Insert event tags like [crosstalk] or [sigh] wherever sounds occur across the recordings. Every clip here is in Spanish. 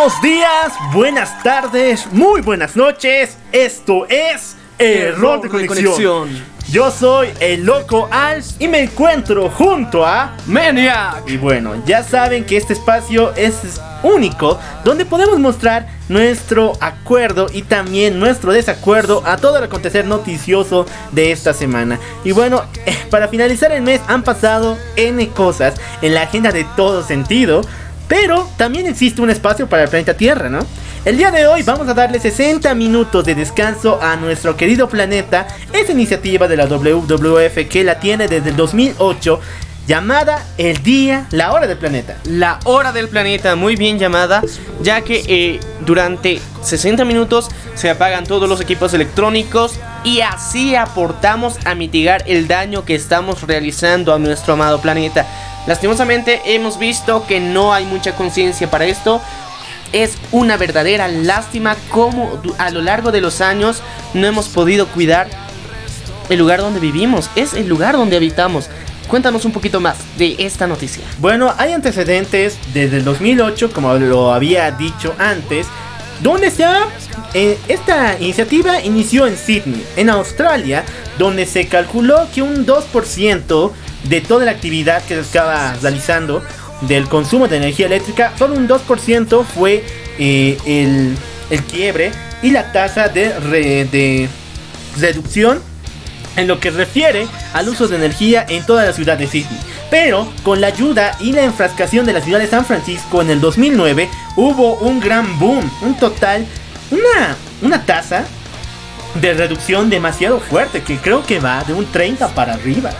Buenos días, buenas tardes, muy buenas noches. Esto es Error de conexión. Yo soy el loco Als y me encuentro junto a Maniac. Y bueno, ya saben que este espacio es único donde podemos mostrar nuestro acuerdo y también nuestro desacuerdo a todo el acontecer noticioso de esta semana. Y bueno, para finalizar el mes han pasado N cosas en la agenda de todo sentido. Pero también existe un espacio para el planeta Tierra, ¿no? El día de hoy vamos a darle 60 minutos de descanso a nuestro querido planeta. Esa iniciativa de la WWF que la tiene desde el 2008 llamada el día, la hora del planeta. La hora del planeta, muy bien llamada, ya que eh, durante 60 minutos se apagan todos los equipos electrónicos y así aportamos a mitigar el daño que estamos realizando a nuestro amado planeta. Lastimosamente hemos visto que no hay mucha conciencia para esto. Es una verdadera lástima cómo a lo largo de los años no hemos podido cuidar el lugar donde vivimos. Es el lugar donde habitamos. Cuéntanos un poquito más de esta noticia. Bueno, hay antecedentes desde el 2008, como lo había dicho antes, donde se. Eh, esta iniciativa inició en Sydney, en Australia, donde se calculó que un 2% de toda la actividad que se estaba realizando del consumo de energía eléctrica, solo un 2% fue eh, el, el, quiebre y la tasa de reducción en lo que refiere al uso de energía en toda la ciudad de Sydney. Pero con la ayuda y la enfrascación de la ciudad de San Francisco en el 2009 hubo un gran boom, un total, una, una tasa de reducción demasiado fuerte que creo que va de un 30 para arriba.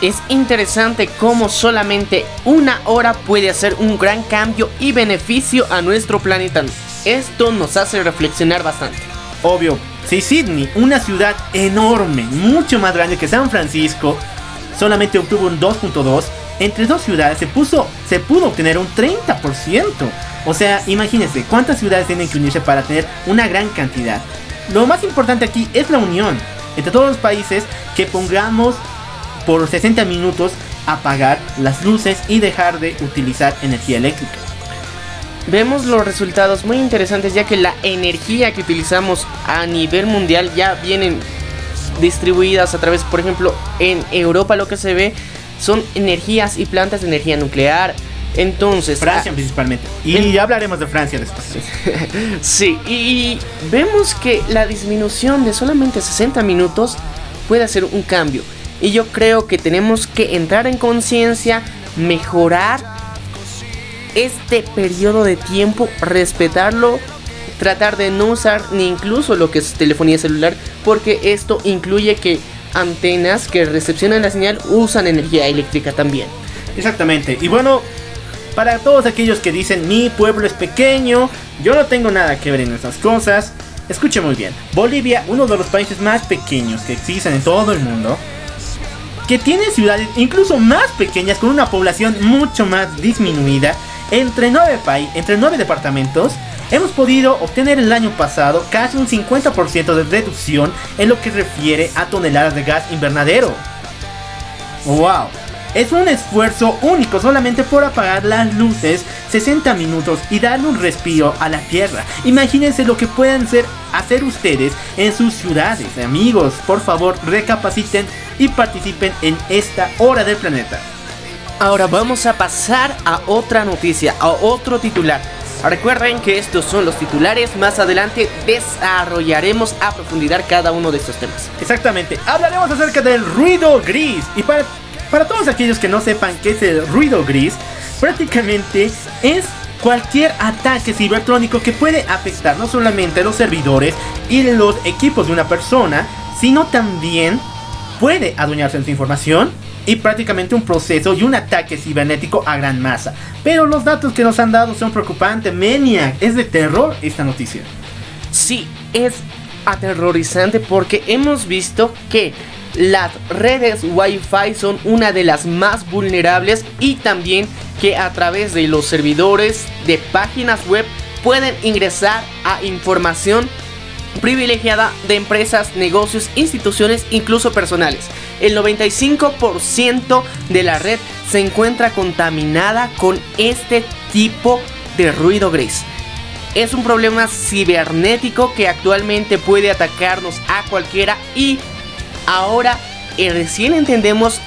Es interesante cómo solamente una hora puede hacer un gran cambio y beneficio a nuestro planeta. Esto nos hace reflexionar bastante. Obvio, si Sydney, una ciudad enorme, mucho más grande que San Francisco, solamente obtuvo un 2.2, entre dos ciudades se, puso, se pudo obtener un 30%. O sea, imagínense cuántas ciudades tienen que unirse para tener una gran cantidad. Lo más importante aquí es la unión entre todos los países que pongamos por 60 minutos apagar las luces y dejar de utilizar energía eléctrica. Vemos los resultados muy interesantes ya que la energía que utilizamos a nivel mundial ya vienen distribuidas a través, por ejemplo, en Europa lo que se ve son energías y plantas de energía nuclear. Entonces, Francia ah, principalmente. Y ya hablaremos de Francia después. [laughs] sí, y vemos que la disminución de solamente 60 minutos puede hacer un cambio. Y yo creo que tenemos que entrar en conciencia, mejorar este periodo de tiempo, respetarlo, tratar de no usar ni incluso lo que es telefonía celular, porque esto incluye que antenas que recepcionan la señal usan energía eléctrica también. Exactamente. Y bueno, para todos aquellos que dicen mi pueblo es pequeño, yo no tengo nada que ver en estas cosas. Escuche muy bien, Bolivia, uno de los países más pequeños que existen en todo el mundo, que tiene ciudades incluso más pequeñas con una población mucho más disminuida, entre nueve, países, entre nueve departamentos, hemos podido obtener el año pasado casi un 50% de reducción en lo que refiere a toneladas de gas invernadero. ¡Wow! Es un esfuerzo único solamente por apagar las luces 60 minutos y darle un respiro a la tierra. Imagínense lo que pueden hacer, hacer ustedes en sus ciudades. Amigos, por favor, recapaciten y participen en esta hora del planeta. Ahora vamos a pasar a otra noticia, a otro titular. Recuerden que estos son los titulares, más adelante desarrollaremos a profundidad cada uno de estos temas. Exactamente, hablaremos acerca del ruido gris y para, para todos aquellos que no sepan qué es el ruido gris, prácticamente es cualquier ataque cibertrónico que puede afectar no solamente los servidores y los equipos de una persona, sino también puede adueñarse de su información y prácticamente un proceso y un ataque cibernético a gran masa. Pero los datos que nos han dado son preocupantes, Menia, es de terror esta noticia. Sí, es aterrorizante porque hemos visto que las redes Wi-Fi son una de las más vulnerables y también que a través de los servidores de páginas web pueden ingresar a información privilegiada de empresas, negocios, instituciones, incluso personales. El 95% de la red se encuentra contaminada con este tipo de ruido gris. Es un problema cibernético que actualmente puede atacarnos a cualquiera y ahora eh, recién entendemos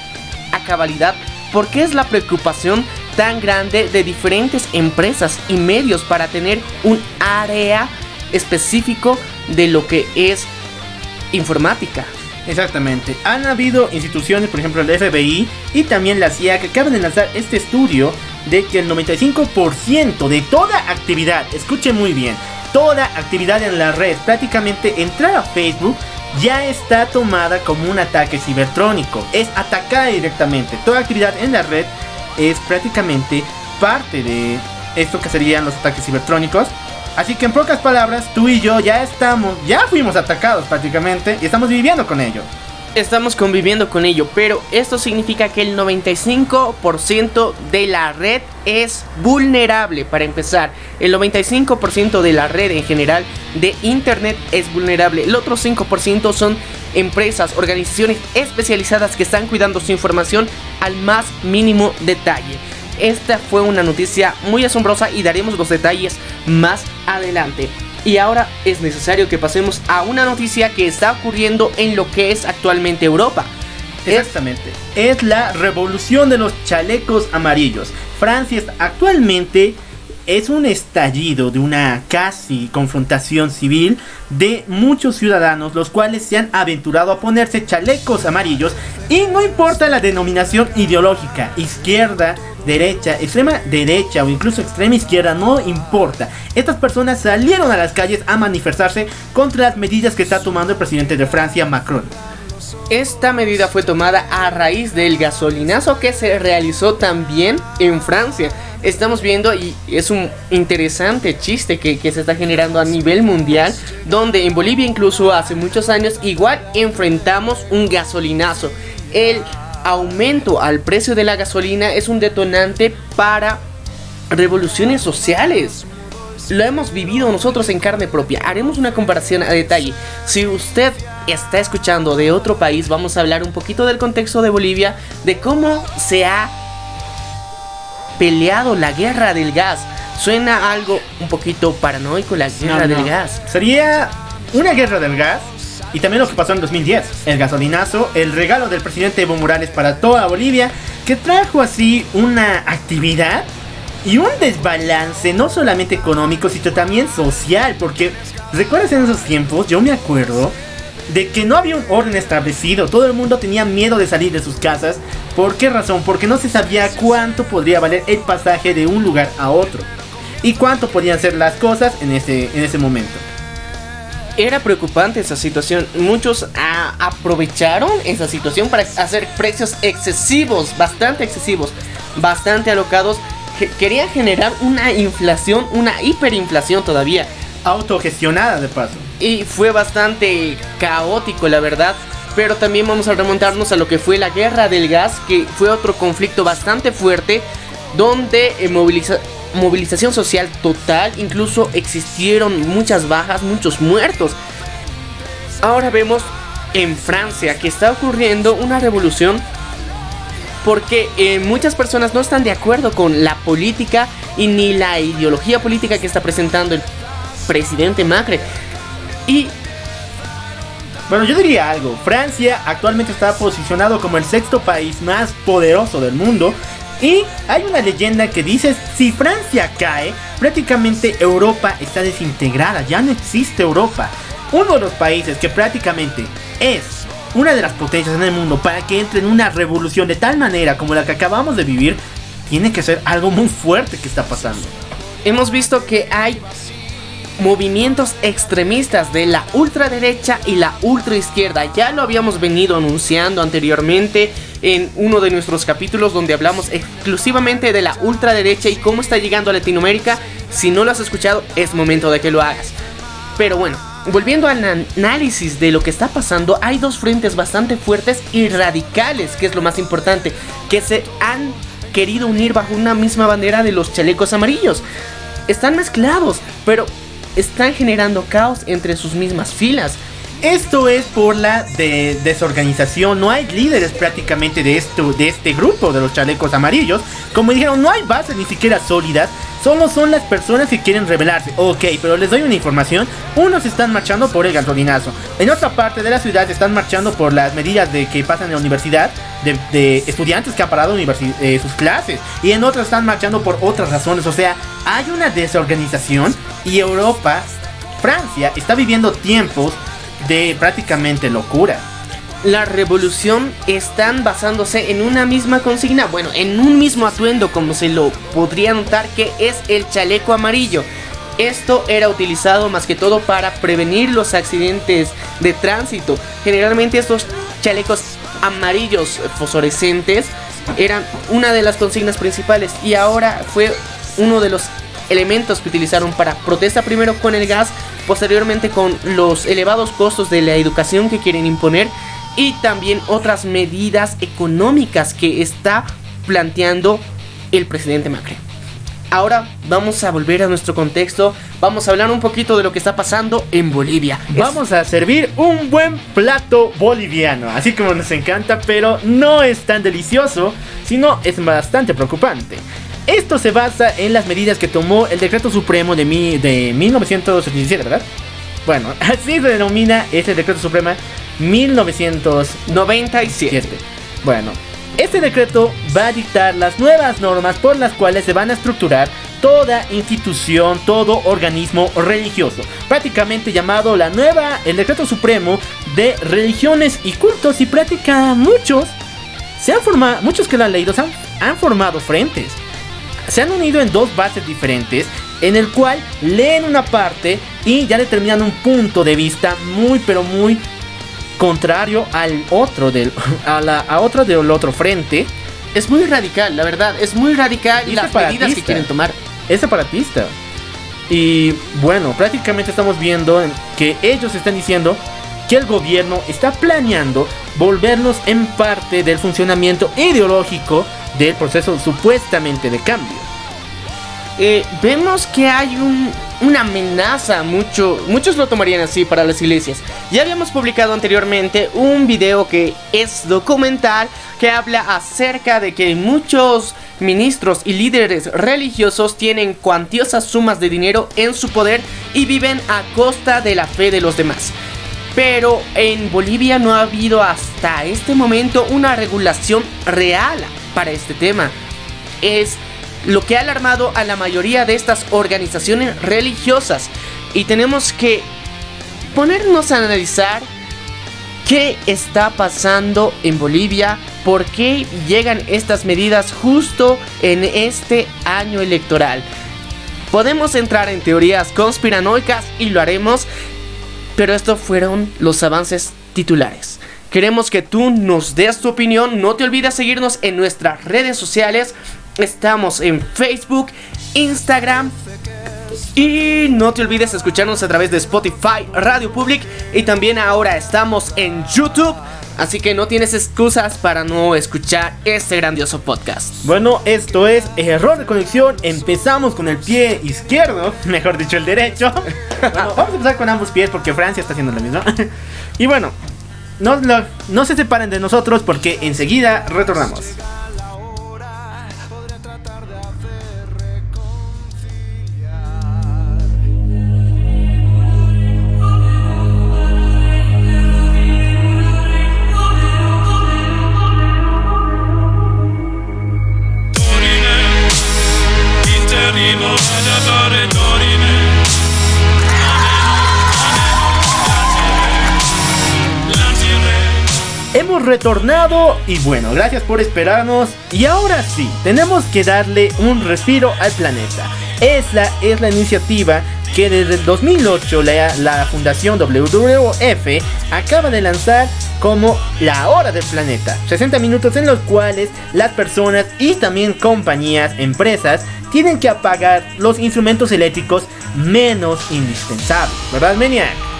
a cabalidad por qué es la preocupación tan grande de diferentes empresas y medios para tener un área específico de lo que es informática. Exactamente. Han habido instituciones, por ejemplo el FBI y también la CIA, que acaban de lanzar este estudio de que el 95% de toda actividad, escuche muy bien, toda actividad en la red, prácticamente entrar a Facebook, ya está tomada como un ataque cibertrónico. Es atacada directamente. Toda actividad en la red es prácticamente parte de esto que serían los ataques cibertrónicos. Así que en pocas palabras, tú y yo ya estamos, ya fuimos atacados prácticamente y estamos viviendo con ello. Estamos conviviendo con ello, pero esto significa que el 95% de la red es vulnerable. Para empezar, el 95% de la red en general de Internet es vulnerable. El otro 5% son empresas, organizaciones especializadas que están cuidando su información al más mínimo detalle. Esta fue una noticia muy asombrosa y daremos los detalles más adelante. Y ahora es necesario que pasemos a una noticia que está ocurriendo en lo que es actualmente Europa. Exactamente. Es la revolución de los chalecos amarillos. Francia actualmente es un estallido de una casi confrontación civil de muchos ciudadanos los cuales se han aventurado a ponerse chalecos amarillos y no importa la denominación ideológica, izquierda, derecha, extrema derecha o incluso extrema izquierda, no importa. Estas personas salieron a las calles a manifestarse contra las medidas que está tomando el presidente de Francia, Macron. Esta medida fue tomada a raíz del gasolinazo que se realizó también en Francia. Estamos viendo y es un interesante chiste que, se está generando a nivel mundial, donde en Bolivia incluso hace muchos años igual enfrentamos un gasolinazo. El aumento al precio de la gasolina es un detonante para revoluciones sociales. Lo hemos vivido nosotros en carne propia. Haremos una comparación a detalle. Si usted está escuchando de otro país, vamos a hablar un poquito del contexto de Bolivia, de cómo se ha peleado la guerra del gas. Suena algo un poquito paranoico la guerra del gas. Sería una guerra del gas y también lo que pasó en 2010, el gasolinazo, el regalo del presidente Evo Morales para toda Bolivia, que trajo así una actividad y un desbalance no solamente económico, sino también social, porque recuerdas en esos tiempos, yo me acuerdo de que no había un orden establecido, todo el mundo tenía miedo de salir de sus casas, ¿por qué razón? Porque no se sabía cuánto podría valer el pasaje de un lugar a otro y cuánto podían ser las cosas en ese, en ese momento era preocupante esa situación. Muchos aprovecharon esa situación para hacer precios excesivos, bastante excesivos, bastante alocados. querían generar una inflación, una hiperinflación todavía. Autogestionada de paso. Y fue bastante caótico, la verdad. Pero también vamos a remontarnos a lo que fue la guerra del gas, que fue otro conflicto bastante fuerte, donde eh, moviliza movilización social total, incluso existieron muchas bajas, muchos muertos. Ahora vemos en Francia que está ocurriendo una revolución porque eh, muchas personas no están de acuerdo con la política y ni la ideología política que está presentando el presidente Macri. Y bueno, yo diría algo. Francia actualmente está posicionado como el sexto país más poderoso del mundo y hay una leyenda que dice, si Francia cae, prácticamente Europa está desintegrada, ya no existe Europa. Uno de los países que prácticamente es una de las potencias en el mundo para que entre en una revolución de tal manera como la que acabamos de vivir, tiene que ser algo muy fuerte que está pasando. Hemos visto que hay movimientos extremistas de la ultraderecha y la ultraizquierda. Ya lo habíamos venido anunciando anteriormente en uno de nuestros capítulos donde hablamos exclusivamente de la ultraderecha y cómo está llegando a Latinoamérica. Si no lo has escuchado, es momento de que lo hagas. Pero bueno, volviendo al análisis de lo que está pasando, hay dos frentes bastante fuertes y radicales, que es lo más importante, que se han querido unir bajo una misma bandera de los chalecos amarillos. Están mezclados, pero están generando caos entre sus mismas filas. Esto es por la desorganización. No hay líderes prácticamente de, esto, de este grupo de los chalecos amarillos. Como dijeron, no hay bases ni siquiera sólidas. Solo son las personas que quieren rebelarse. Ok, pero les doy una información. Unos están marchando por el gasolinazo. En otra parte de la ciudad están marchando por las medidas de que pasan en la universidad. De, estudiantes que han parado eh, sus clases. Y en otras están marchando por otras razones. O sea, hay una desorganización. Y Europa, Francia, está viviendo tiempos de prácticamente locura. La revolución están basándose en una misma consigna, bueno, en un mismo atuendo como se lo podría notar que es el chaleco amarillo. Esto era utilizado más que todo para prevenir los accidentes de tránsito. Generalmente estos chalecos amarillos fosforescentes eran una de las consignas principales y ahora fue uno de los elementos que utilizaron para protesta primero con el gas posteriormente con los elevados costos de la educación que quieren imponer y también otras medidas económicas que está planteando el presidente Macri. Ahora vamos a volver a nuestro contexto, vamos a hablar un poquito de lo que está pasando en Bolivia. Vamos a servir un buen plato boliviano, así como nos encanta, pero no es tan delicioso, sino es bastante preocupante. Esto se basa en las medidas que tomó el decreto supremo de, mi, de 1977, ¿verdad? Bueno, [laughs] así se denomina ese decreto supremo 1997. Bueno, este decreto va a dictar las nuevas normas por las cuales se van a estructurar toda institución, todo organismo religioso, prácticamente llamado la nueva, el decreto supremo de religiones y cultos y práctica muchos se han formado, muchos que lo han leído han, han formado frentes se han unido en dos bases diferentes en el cual leen una parte y ya determinan un punto de vista muy pero muy contrario al otro del [laughs] a la a otro del otro frente. Es muy radical, la verdad, es muy radical y, las medidas que quieren tomar. Es separatista. Y bueno, prácticamente estamos viendo que ellos están diciendo el gobierno está planeando volvernos en parte del funcionamiento ideológico del proceso supuestamente de cambio. Eh, vemos que hay una amenaza, mucho, muchos lo tomarían así para las iglesias. Ya habíamos publicado anteriormente un video que es documental que habla acerca de que muchos ministros y líderes religiosos tienen cuantiosas sumas de dinero en su poder y viven a costa de la fe de los demás. Pero en Bolivia no ha habido hasta este momento una regulación real para este tema. Es lo que ha alarmado a la mayoría de estas organizaciones religiosas. Y tenemos que ponernos a analizar qué está pasando en Bolivia, por qué llegan estas medidas justo en este año electoral. Podemos entrar en teorías conspiranoicas y lo haremos, pero estos fueron los avances titulares. Queremos que tú nos des tu opinión. No te olvides seguirnos en nuestras redes sociales. Estamos en Facebook, Instagram. Y no te olvides escucharnos a través de Spotify, Radio Public. Y también ahora estamos en YouTube. Así que no tienes excusas para no escuchar este grandioso podcast. Bueno, esto es error de conexión. Empezamos con el pie izquierdo, [laughs] mejor dicho, el derecho. vamos a empezar con ambos pies porque Francia está haciendo lo mismo. [laughs] y bueno, no, no, se separen de nosotros porque enseguida retornamos. Retornado y bueno, gracias por esperarnos. Y ahora sí, tenemos que darle un respiro al planeta. Es la, es la iniciativa que desde el 2008 la, la Fundación WWF acaba de lanzar como la hora del planeta. 60 minutos en los cuales las personas y también compañías, empresas, tienen que apagar los instrumentos eléctricos menos indispensables. ¿Verdad, Maniac?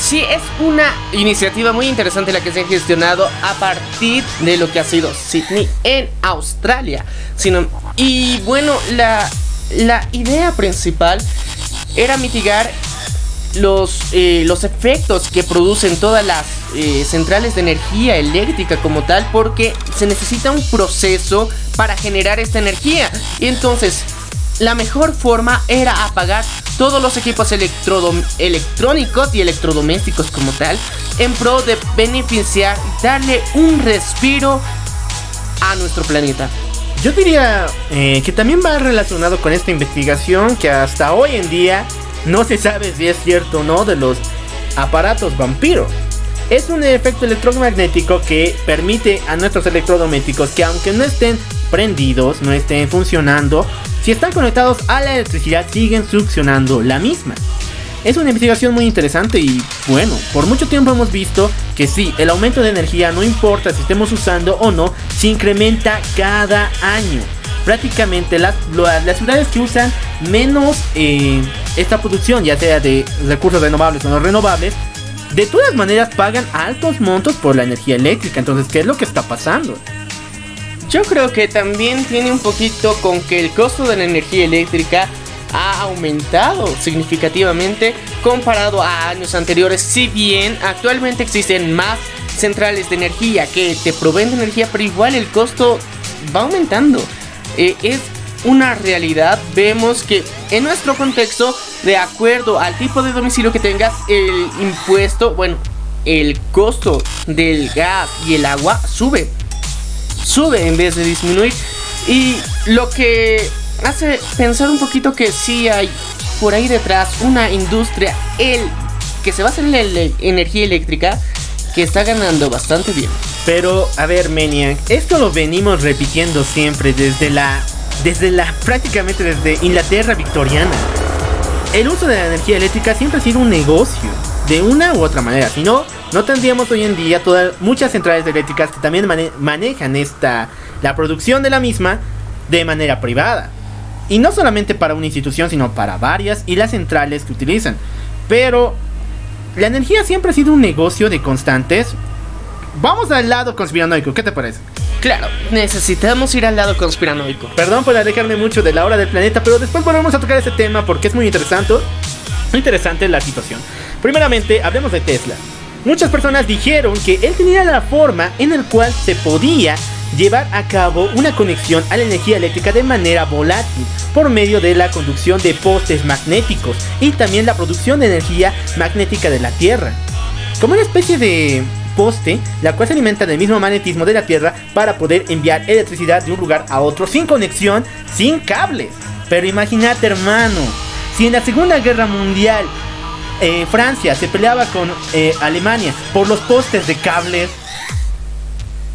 Sí, es una iniciativa muy interesante la que se ha gestionado a partir de lo que ha sido Sydney en Australia. Sino, y bueno, la, la idea principal era mitigar los, eh, los efectos que producen todas las eh, centrales de energía eléctrica como tal porque se necesita un proceso para generar esta energía. Y entonces la mejor forma era apagar todos los equipos electrónicos y electrodomésticos como tal, en pro de beneficiar, darle un respiro a nuestro planeta. Yo diría eh, que también va relacionado con esta investigación que hasta hoy en día no se sabe si es cierto o no de los aparatos vampiro. Es un efecto electromagnético que permite a nuestros electrodomésticos que aunque no estén prendidos, no estén funcionando, si están conectados a la electricidad siguen succionando la misma. Es una investigación muy interesante y bueno, por mucho tiempo hemos visto que sí, el aumento de energía no importa si estemos usando o no, se incrementa cada año. Prácticamente las, las ciudades que usan menos eh, esta producción, ya sea de recursos renovables o no renovables, de todas maneras pagan altos montos por la energía eléctrica. Entonces, ¿qué es lo que está pasando? Yo creo que también tiene un poquito con que el costo de la energía eléctrica ha aumentado significativamente comparado a años anteriores. Si bien actualmente existen más centrales de energía que te proveen de energía, pero igual el costo va aumentando. Eh, es una realidad. Vemos que en nuestro contexto, de acuerdo al tipo de domicilio que tengas, el impuesto, bueno, el costo del gas y el agua sube sube en vez de disminuir. Y lo que hace pensar un poquito que sí hay por ahí detrás una industria el, que se basa en la energía eléctrica que está ganando bastante bien. Pero, a ver, Maniac, esto lo venimos repitiendo siempre desde la. Desde la. prácticamente desde Inglaterra victoriana. El uso de la energía eléctrica siempre ha sido un negocio. De una u otra manera. Si no, no tendríamos hoy en día todas, muchas centrales eléctricas que también manejan esta, la producción de la misma de manera privada. Y no solamente para una institución, sino para varias y las centrales que utilizan. Pero la energía siempre ha sido un negocio de constantes. Vamos al lado conspiranoico, ¿qué te parece? Claro, necesitamos ir al lado conspiranoico. Perdón por alejarme mucho de la hora del planeta, pero después volvemos a tocar ese tema porque es muy interesante. Muy interesante la situación. Primeramente, hablemos de Tesla. Muchas personas dijeron que él tenía la forma en la cual se podía llevar a cabo una conexión a la energía eléctrica de manera volátil por medio de la conducción de postes magnéticos y también la producción de energía magnética de la Tierra. Como una especie de poste, la cual se alimenta del mismo magnetismo de la Tierra para poder enviar electricidad de un lugar a otro sin conexión, sin cables. Pero imagínate hermano, si en la Segunda Guerra Mundial eh, Francia se peleaba con eh, Alemania por los postes de cables.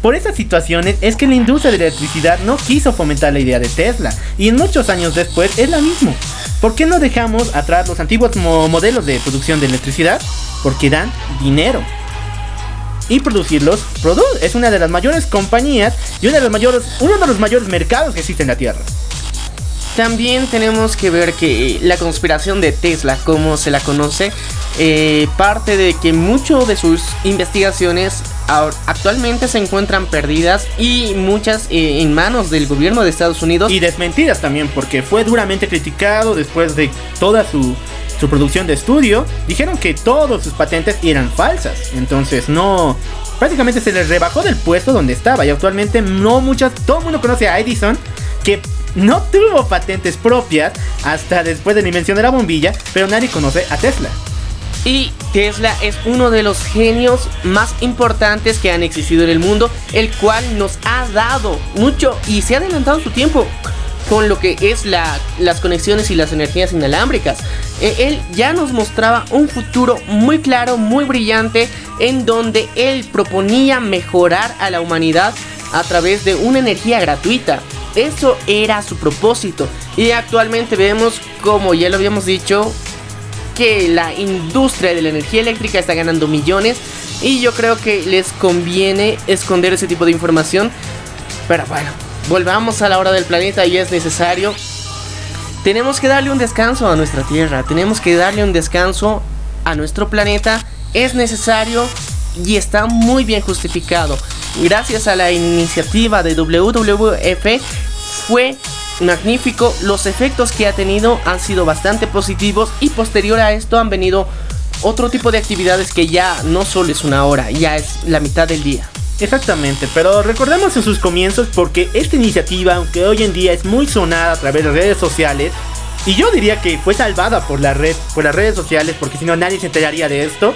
Por esas situaciones es que la industria de electricidad no quiso fomentar la idea de Tesla y en muchos años después es la misma. ¿Por qué no dejamos atrás los antiguos modelos de producción de electricidad? Porque dan dinero. Y producirlos es una de las mayores compañías y de mayores, uno de los mayores mercados que existe en la Tierra. También tenemos que ver que la conspiración de Tesla, como se la conoce, eh, parte de que muchas de sus investigaciones actualmente se encuentran perdidas y muchas eh, en manos del gobierno de Estados Unidos. Y desmentidas también, porque fue duramente criticado después de toda su, su producción de estudio. Dijeron que todas sus patentes eran falsas. Entonces no... Prácticamente se les rebajó del puesto donde estaba y actualmente no muchas... Todo el mundo conoce a Edison que no tuvo patentes propias hasta después de la invención de la bombilla, pero nadie conoce a Tesla. Y Tesla es uno de los genios más importantes que han existido en el mundo, el cual nos ha dado mucho y se ha adelantado su tiempo con lo que es las conexiones y las energías inalámbricas. Eh, él ya nos mostraba un futuro muy claro, muy brillante, en donde él proponía mejorar a la humanidad a través de una energía gratuita. Eso era su propósito. Y actualmente vemos, como ya lo habíamos dicho, que la industria de la energía eléctrica está ganando millones. Y yo creo que les conviene esconder ese tipo de información. Pero bueno, volvamos a la hora del planeta y es necesario. Tenemos que darle un descanso a nuestra Tierra. Tenemos que darle un descanso a nuestro planeta. Es necesario y está muy bien justificado. Gracias a la iniciativa de WWF fue magnífico. Los efectos que ha tenido han sido bastante positivos y posterior a esto han venido otro tipo de actividades que ya no solo es una hora, ya es la mitad del día. Exactamente, pero recordemos en sus comienzos porque esta iniciativa, aunque hoy en día es muy sonada a través de redes sociales, y yo diría que fue salvada por, la red, por las redes sociales porque si no nadie se enteraría de esto,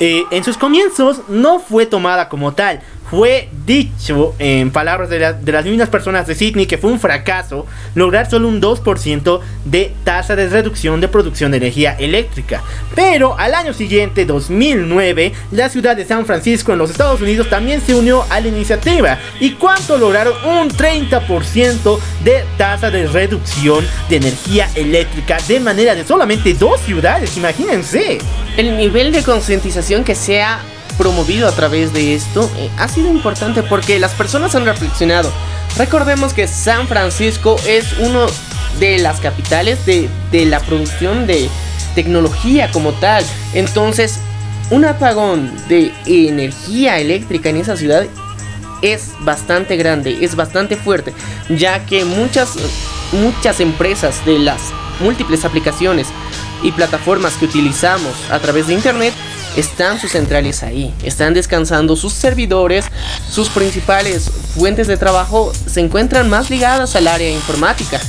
eh, en sus comienzos no fue tomada como tal, fue dicho en palabras de, las mismas personas de Sydney que fue un fracaso lograr solo un 2% de tasa de reducción de producción de energía eléctrica. Pero al año siguiente, 2009, la ciudad de San Francisco en los Estados Unidos también se unió a la iniciativa. ¿Y cuánto lograron? Un 30% de tasa de reducción de energía eléctrica de manera de solamente dos ciudades, imagínense. El nivel de concientización que sea promovido a través de esto eh, ha sido importante porque las personas han reflexionado. Recordemos que San Francisco es uno de las capitales de, de la producción de tecnología como tal. Entonces, un apagón de energía eléctrica en esa ciudad es bastante grande, es bastante fuerte, ya que muchas, muchas empresas de las múltiples aplicaciones y plataformas que utilizamos a través de Internet están sus centrales ahí, están descansando sus servidores, sus principales fuentes de trabajo se encuentran más ligadas al área informática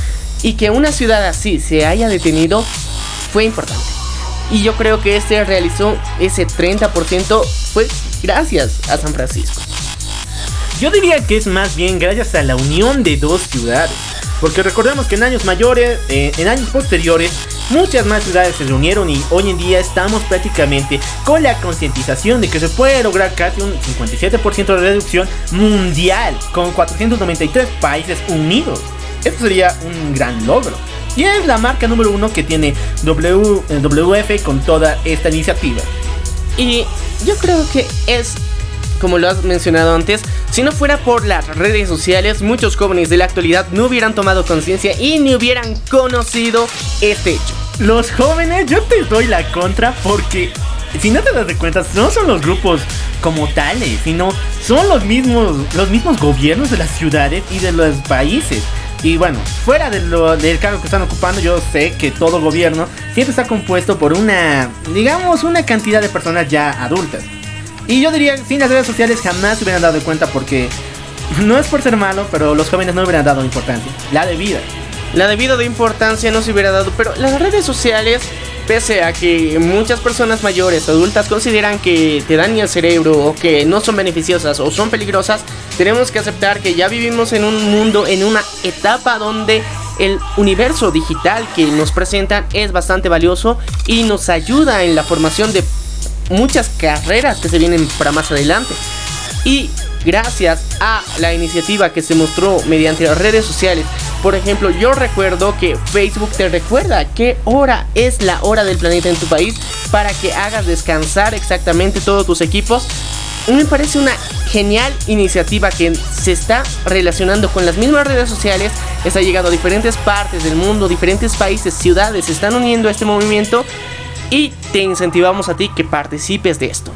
y que una ciudad así se haya detenido fue importante. Y yo creo que este realizó ese 30% fue gracias a San Francisco. Yo diría que es más bien gracias a la unión de dos ciudades. Porque recordemos que en años mayores, eh, en años posteriores, muchas más ciudades se reunieron y hoy en día estamos prácticamente con la concientización de que se puede lograr casi un 57% de reducción mundial con 493 países unidos. Esto sería un gran logro. Y es la marca número uno que tiene WF eh, con toda esta iniciativa. Y yo creo que es como lo has mencionado antes, si no fuera por las redes sociales, muchos jóvenes de la actualidad no hubieran tomado conciencia y ni hubieran conocido este hecho. Los jóvenes, yo te doy la contra porque si no te das de cuenta, no son los grupos como tales, sino son los mismos, los mismos gobiernos de las ciudades y de los países. Y bueno, fuera del cargo que están ocupando, yo sé que todo gobierno siempre está compuesto por una, digamos, una cantidad de personas ya adultas. Y yo diría, sin las redes sociales jamás se hubieran dado cuenta porque no es por ser malo, pero los jóvenes no hubieran dado importancia. La debida. La debida de importancia no se hubiera dado, pero las redes sociales, pese a que muchas personas mayores, adultas, consideran que te dañan el cerebro o que no son beneficiosas o son peligrosas, tenemos que aceptar que ya vivimos en un mundo, en una etapa donde el universo digital que nos presentan es bastante valioso y nos ayuda en la formación de muchas carreras que se vienen para más adelante. Y gracias a la iniciativa que se mostró mediante las redes sociales. Por ejemplo, yo recuerdo que Facebook te recuerda qué hora es la hora del planeta en tu país para que hagas descansar exactamente todos tus equipos. Me parece una genial iniciativa que se está relacionando con las mismas redes sociales, está llegando a diferentes partes del mundo, diferentes países, ciudades, se están uniendo a este movimiento y te incentivamos a ti que participes de esto.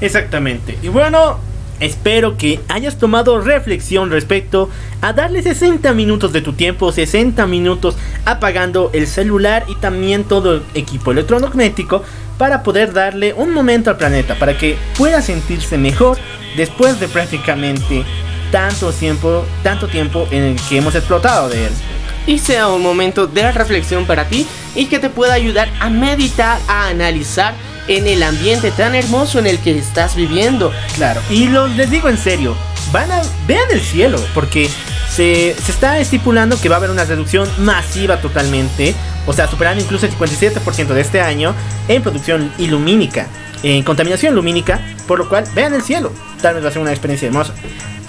Exactamente. Y bueno, espero que hayas tomado reflexión respecto a darle 60 minutos de tu tiempo, 60 minutos apagando el celular y también todo el equipo electromagnético para poder darle un momento al planeta, para que pueda sentirse mejor después de prácticamente tanto tiempo, tanto tiempo en el que hemos explotado de él y sea un momento de reflexión para ti y que te pueda ayudar a meditar, a analizar en el ambiente tan hermoso en el que estás viviendo. Claro, y lo, les digo en serio, van a vean el cielo porque se, se, está estipulando que va a haber una reducción masiva totalmente, o sea, superando incluso el 57% de este año en producción ilumínica. En contaminación lumínica, por lo cual vean el cielo. Tal vez va a ser una experiencia hermosa.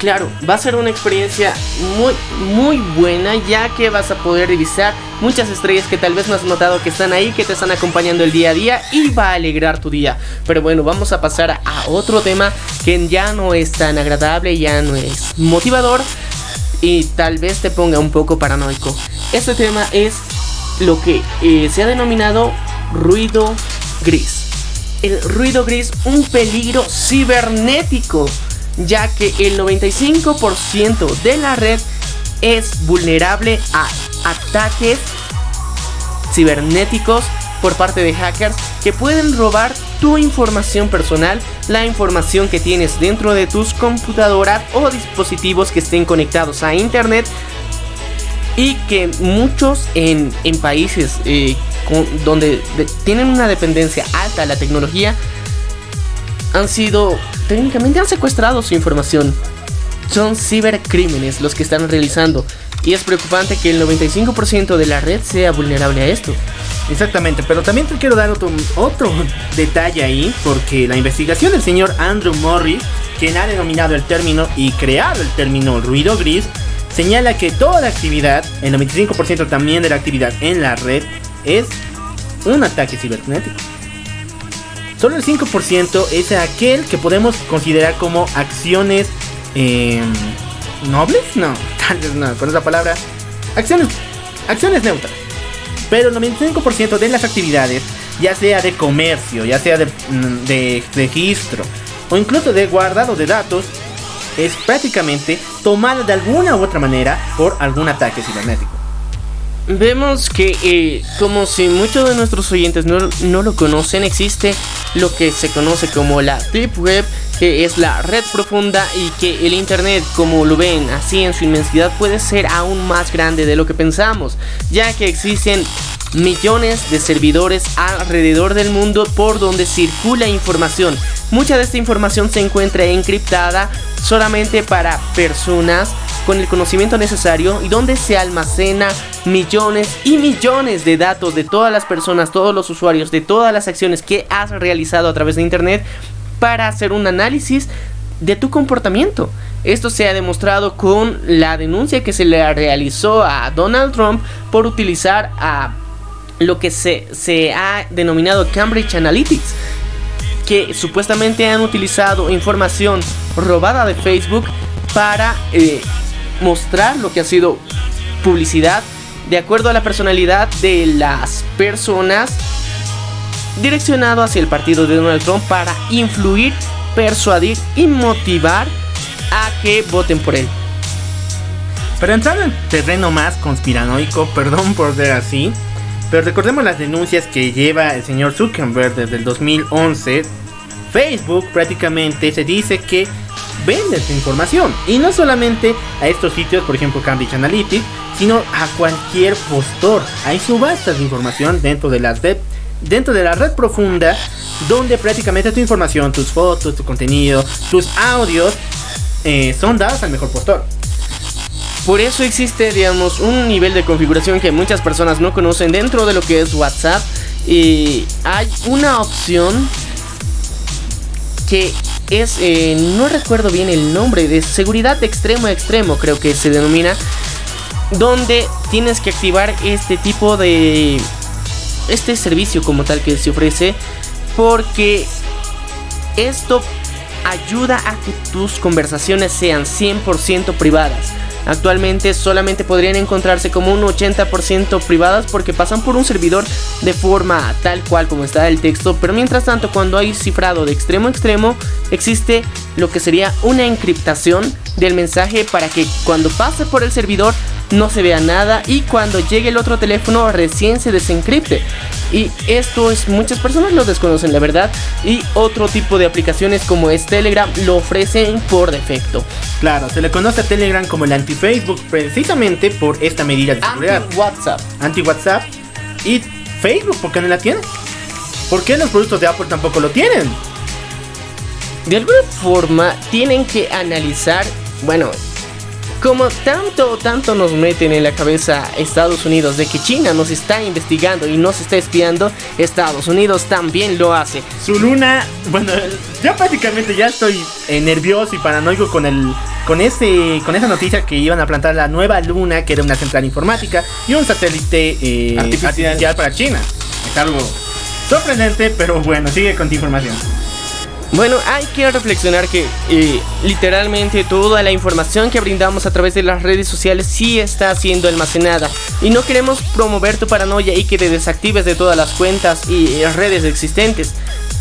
Claro, va a ser una experiencia muy, muy buena ya que vas a poder revisar muchas estrellas que tal vez no has notado que están ahí, que te están acompañando el día a día y va a alegrar tu día. Pero bueno, vamos a pasar a otro tema que ya no es tan agradable, ya no es motivador y tal vez te ponga un poco paranoico. Este tema es lo que eh, se ha denominado ruido gris. El ruido gris, un peligro cibernético ya que el 95% de la red es vulnerable a ataques cibernéticos por parte de hackers que pueden robar tu información personal, la información que tienes dentro de tus computadoras o dispositivos que estén conectados a internet y que muchos en, países eh, donde tienen una dependencia alta a la tecnología han sido técnicamente han secuestrado su información. Son cibercrímenes los que están realizando. Y es preocupante que el 95% de la red sea vulnerable a esto. Exactamente, pero también te quiero dar otro, otro detalle ahí, porque la investigación del señor Andrew Morris, quien ha denominado el término y creado el término ruido gris, señala que toda la actividad, el 95% también de la actividad en la red, es un ataque cibernético. Solo el 5% es aquel que podemos considerar como acciones em, nobles. No, [laughs] tal vez no, con esa palabra. Acciones, acciones neutras. Pero el 95% de las actividades, ya sea de comercio, ya sea de, mm, de registro o incluso de guardado de datos, es prácticamente tomada de alguna u otra manera por algún ataque cibernético. Vemos que, eh, como si muchos de nuestros oyentes no, no, lo conocen, existe lo que se conoce como la Deep Web, que es la red profunda y que el Internet, como lo ven así en su inmensidad, puede ser aún más grande de lo que pensamos, ya que existen millones de servidores alrededor del mundo por donde circula información. Mucha de esta información se encuentra encriptada solamente para personas con el conocimiento necesario y donde se almacena millones y millones de datos de todas las personas, todos los usuarios, de todas las acciones que has realizado a través de Internet para hacer un análisis de tu comportamiento. Esto se ha demostrado con la denuncia que se le realizó a Donald Trump por utilizar a lo que se, se ha denominado Cambridge Analytics, que supuestamente han utilizado información robada de Facebook para eh, mostrar lo que ha sido publicidad de acuerdo a la personalidad de las personas direccionado hacia el partido de Donald Trump para influir, persuadir y motivar a que voten por él. Pero entrando en terreno más conspiranoico, [laughs] perdón por ser así, pero recordemos las denuncias que lleva el señor Zuckerberg desde el 2011. Facebook prácticamente se dice que vende su información. Y no solamente a estos sitios, por ejemplo Cambridge Analytics, sino a cualquier postor. Hay subastas de información dentro de la red, dentro de la red profunda, donde prácticamente tu información, tus fotos, tu contenido, tus audios eh, son dados al mejor postor. Por eso existe, digamos, un nivel de configuración que muchas personas no conocen dentro de lo que es WhatsApp. Y hay una opción que es, eh, no recuerdo bien el nombre, de seguridad extremo a extremo creo que se denomina, donde tienes que activar este tipo de, este servicio como tal que se ofrece, porque esto ayuda a que tus conversaciones sean 100% privadas. Actualmente solamente podrían encontrarse como un 80% privadas porque pasan por un servidor de forma tal cual como está el texto, pero mientras tanto cuando hay cifrado de extremo a extremo existe lo que sería una encriptación del mensaje para que cuando pase por el servidor no se vea nada y cuando llegue el otro teléfono recién se desencripte. Y esto es muchas personas lo desconocen la verdad y otro tipo de aplicaciones como es Telegram lo ofrecen por defecto. Claro, se le conoce a Telegram como el anti-Facebook precisamente por esta medida de seguridad. Anti-WhatsApp. Anti-WhatsApp y Facebook, ¿por qué no la tiene? ¿Por qué los productos de Apple tampoco lo tienen? De alguna forma tienen que analizar, bueno, como tanto, tanto nos meten en la cabeza Estados Unidos de que China nos está investigando y nos está espiando, Estados Unidos también lo hace. Su luna, bueno, ya prácticamente ya estoy eh, nervioso y paranoico con el con ese con esa noticia que iban a plantar la nueva luna, que era una central informática y un satélite eh, artificial para China. Es algo sorprendente, pero bueno, sigue con tu información. Bueno, hay que reflexionar que eh, literalmente toda la información que brindamos a través de las redes sociales sí está siendo almacenada. Y no queremos promover tu paranoia y que te desactives de todas las cuentas y eh, redes existentes.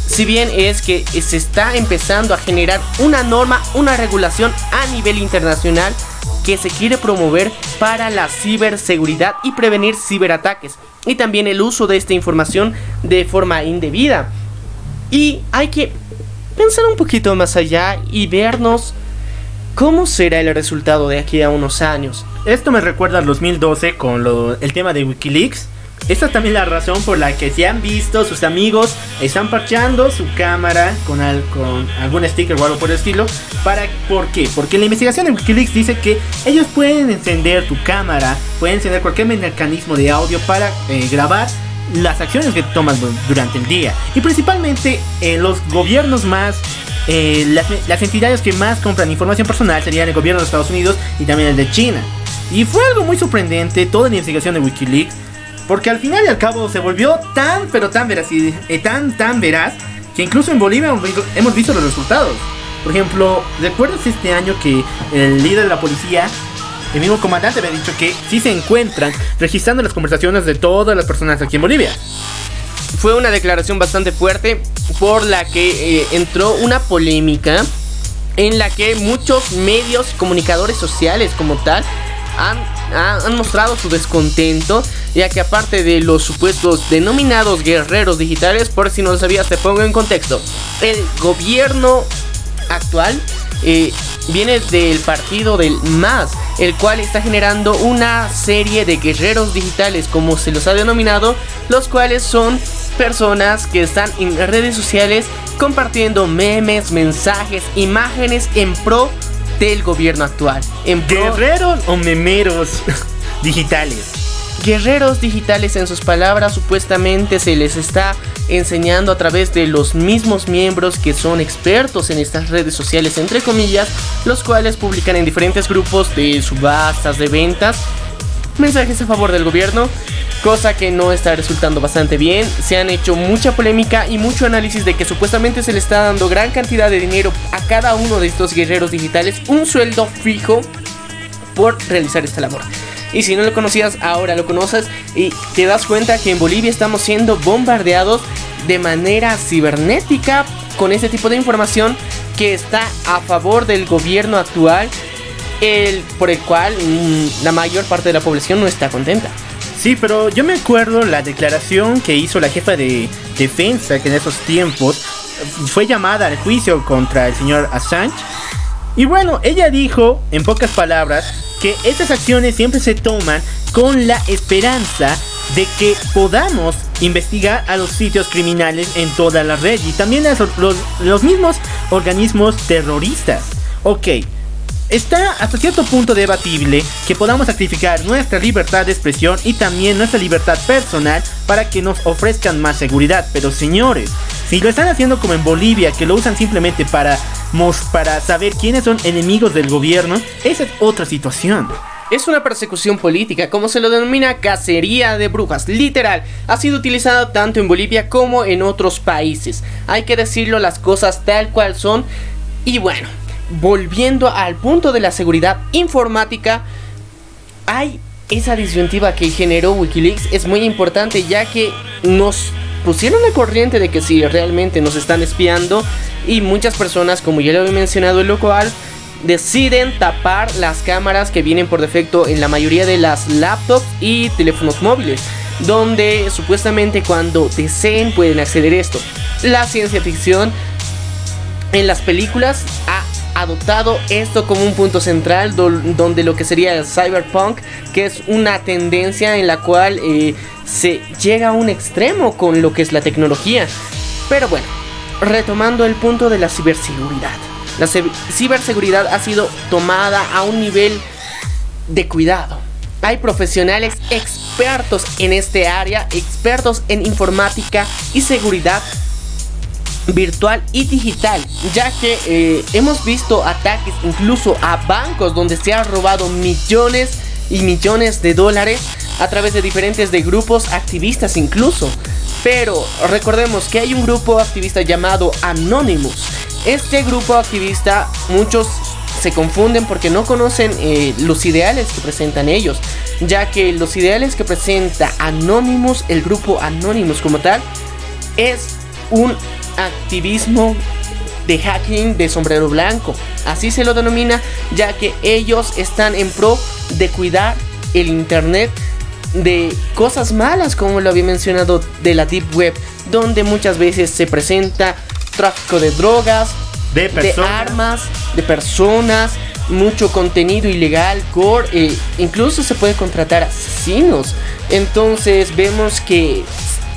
Si bien es que se está empezando a generar una norma, una regulación a nivel internacional que se quiere promover para la ciberseguridad y prevenir ciberataques. Y también el uso de esta información de forma indebida. Y hay que pensar un poquito más allá y vernos cómo será el resultado de aquí a unos años. Esto me recuerda al 2012 con el tema de Wikileaks. Esta es también la razón por la que se han visto sus amigos están parchando su cámara con, con algún sticker o algo por el estilo. Para, ¿Por qué? Porque la investigación de Wikileaks dice que ellos pueden encender tu cámara, pueden encender cualquier mecanismo de audio para eh, grabar las acciones que tomas durante el día. Y principalmente eh, los gobiernos más, eh, las, entidades que más compran información personal serían el gobierno de Estados Unidos y también el de China. Y fue algo muy sorprendente toda la investigación de Wikileaks, porque al final y al cabo se volvió tan, pero tan veraz, y, eh, tan, tan veraz, que incluso en Bolivia hemos visto los resultados. Por ejemplo, ¿recuerdas este año que el líder de la policía el mismo comandante me ha dicho que sí se encuentran registrando las conversaciones de todas las personas aquí en Bolivia. Fue una declaración bastante fuerte por la que eh, entró una polémica en la que muchos medios comunicadores sociales como tal han, han, mostrado su descontento, ya que aparte de los supuestos denominados guerreros digitales, por si no lo sabías, te pongo en contexto, el gobierno actual eh, viene del partido del MAS, el cual está generando una serie de guerreros digitales, como se los ha denominado, los cuales son personas que están en redes sociales compartiendo memes, mensajes, imágenes en pro del gobierno actual. En ¿Guerreros o memeros [laughs] digitales? Guerreros digitales en sus palabras supuestamente se les está enseñando a través de los mismos miembros que son expertos en estas redes sociales entre comillas, los cuales publican en diferentes grupos de subastas, de ventas, mensajes a favor del gobierno, cosa que no está resultando bastante bien. Se han hecho mucha polémica y mucho análisis de que supuestamente se le está dando gran cantidad de dinero a cada uno de estos guerreros digitales, un sueldo fijo por realizar esta labor. Y si no lo conocías, ahora lo conoces y te das cuenta que en Bolivia estamos siendo bombardeados de manera cibernética con este tipo de información que está a favor del gobierno actual, el, por el cual mm, la mayor parte de la población no está contenta. Sí, pero yo me acuerdo la declaración que hizo la jefa de defensa que en esos tiempos fue llamada al juicio contra el señor Assange. Y bueno, ella dijo, en pocas palabras, que estas acciones siempre se toman con la esperanza de que podamos investigar a los sitios criminales en toda la red y también a los, mismos organismos terroristas. Ok, Está hasta cierto punto debatible que podamos sacrificar nuestra libertad de expresión y también nuestra libertad personal para que nos ofrezcan más seguridad. Pero señores, si lo están haciendo como en Bolivia, que lo usan simplemente para, para saber quiénes son enemigos del gobierno, esa es otra situación. Es una persecución política, como se lo denomina cacería de brujas. Literal, ha sido utilizado tanto en Bolivia como en otros países. Hay que decirlo las cosas tal cual son. Y bueno, volviendo al punto de la seguridad informática, hay esa disyuntiva que generó Wikileaks es muy importante ya que nos pusieron la corriente de que si realmente nos están espiando y muchas personas, como ya lo he mencionado en lo cual, deciden tapar las cámaras que vienen por defecto en la mayoría de las laptops y teléfonos móviles, donde supuestamente cuando deseen pueden acceder a esto. La ciencia ficción en las películas ha adoptado esto como un punto central donde lo que sería el cyberpunk, que es una tendencia en la cual eh, se llega a un extremo con lo que es la tecnología. Pero bueno, retomando el punto de la ciberseguridad. La ciberseguridad ha sido tomada a un nivel de cuidado. Hay profesionales expertos en este área, expertos en informática y seguridad virtual y digital, ya que eh, hemos visto ataques incluso a bancos donde se han robado millones y millones de dólares a través de diferentes de grupos activistas incluso. Pero recordemos que hay un grupo activista llamado Anonymous. Este grupo activista muchos se confunden porque no conocen eh, los ideales que presentan ellos, ya que los ideales que presenta Anonymous, el grupo Anonymous como tal, es un activismo de hacking de sombrero blanco. Así se lo denomina, ya que ellos están en pro de cuidar el Internet de cosas malas, como lo había mencionado, de la Deep Web, donde muchas veces se presenta tráfico de drogas, de, armas, de personas, mucho contenido ilegal, core, e incluso se puede contratar asesinos. Entonces vemos que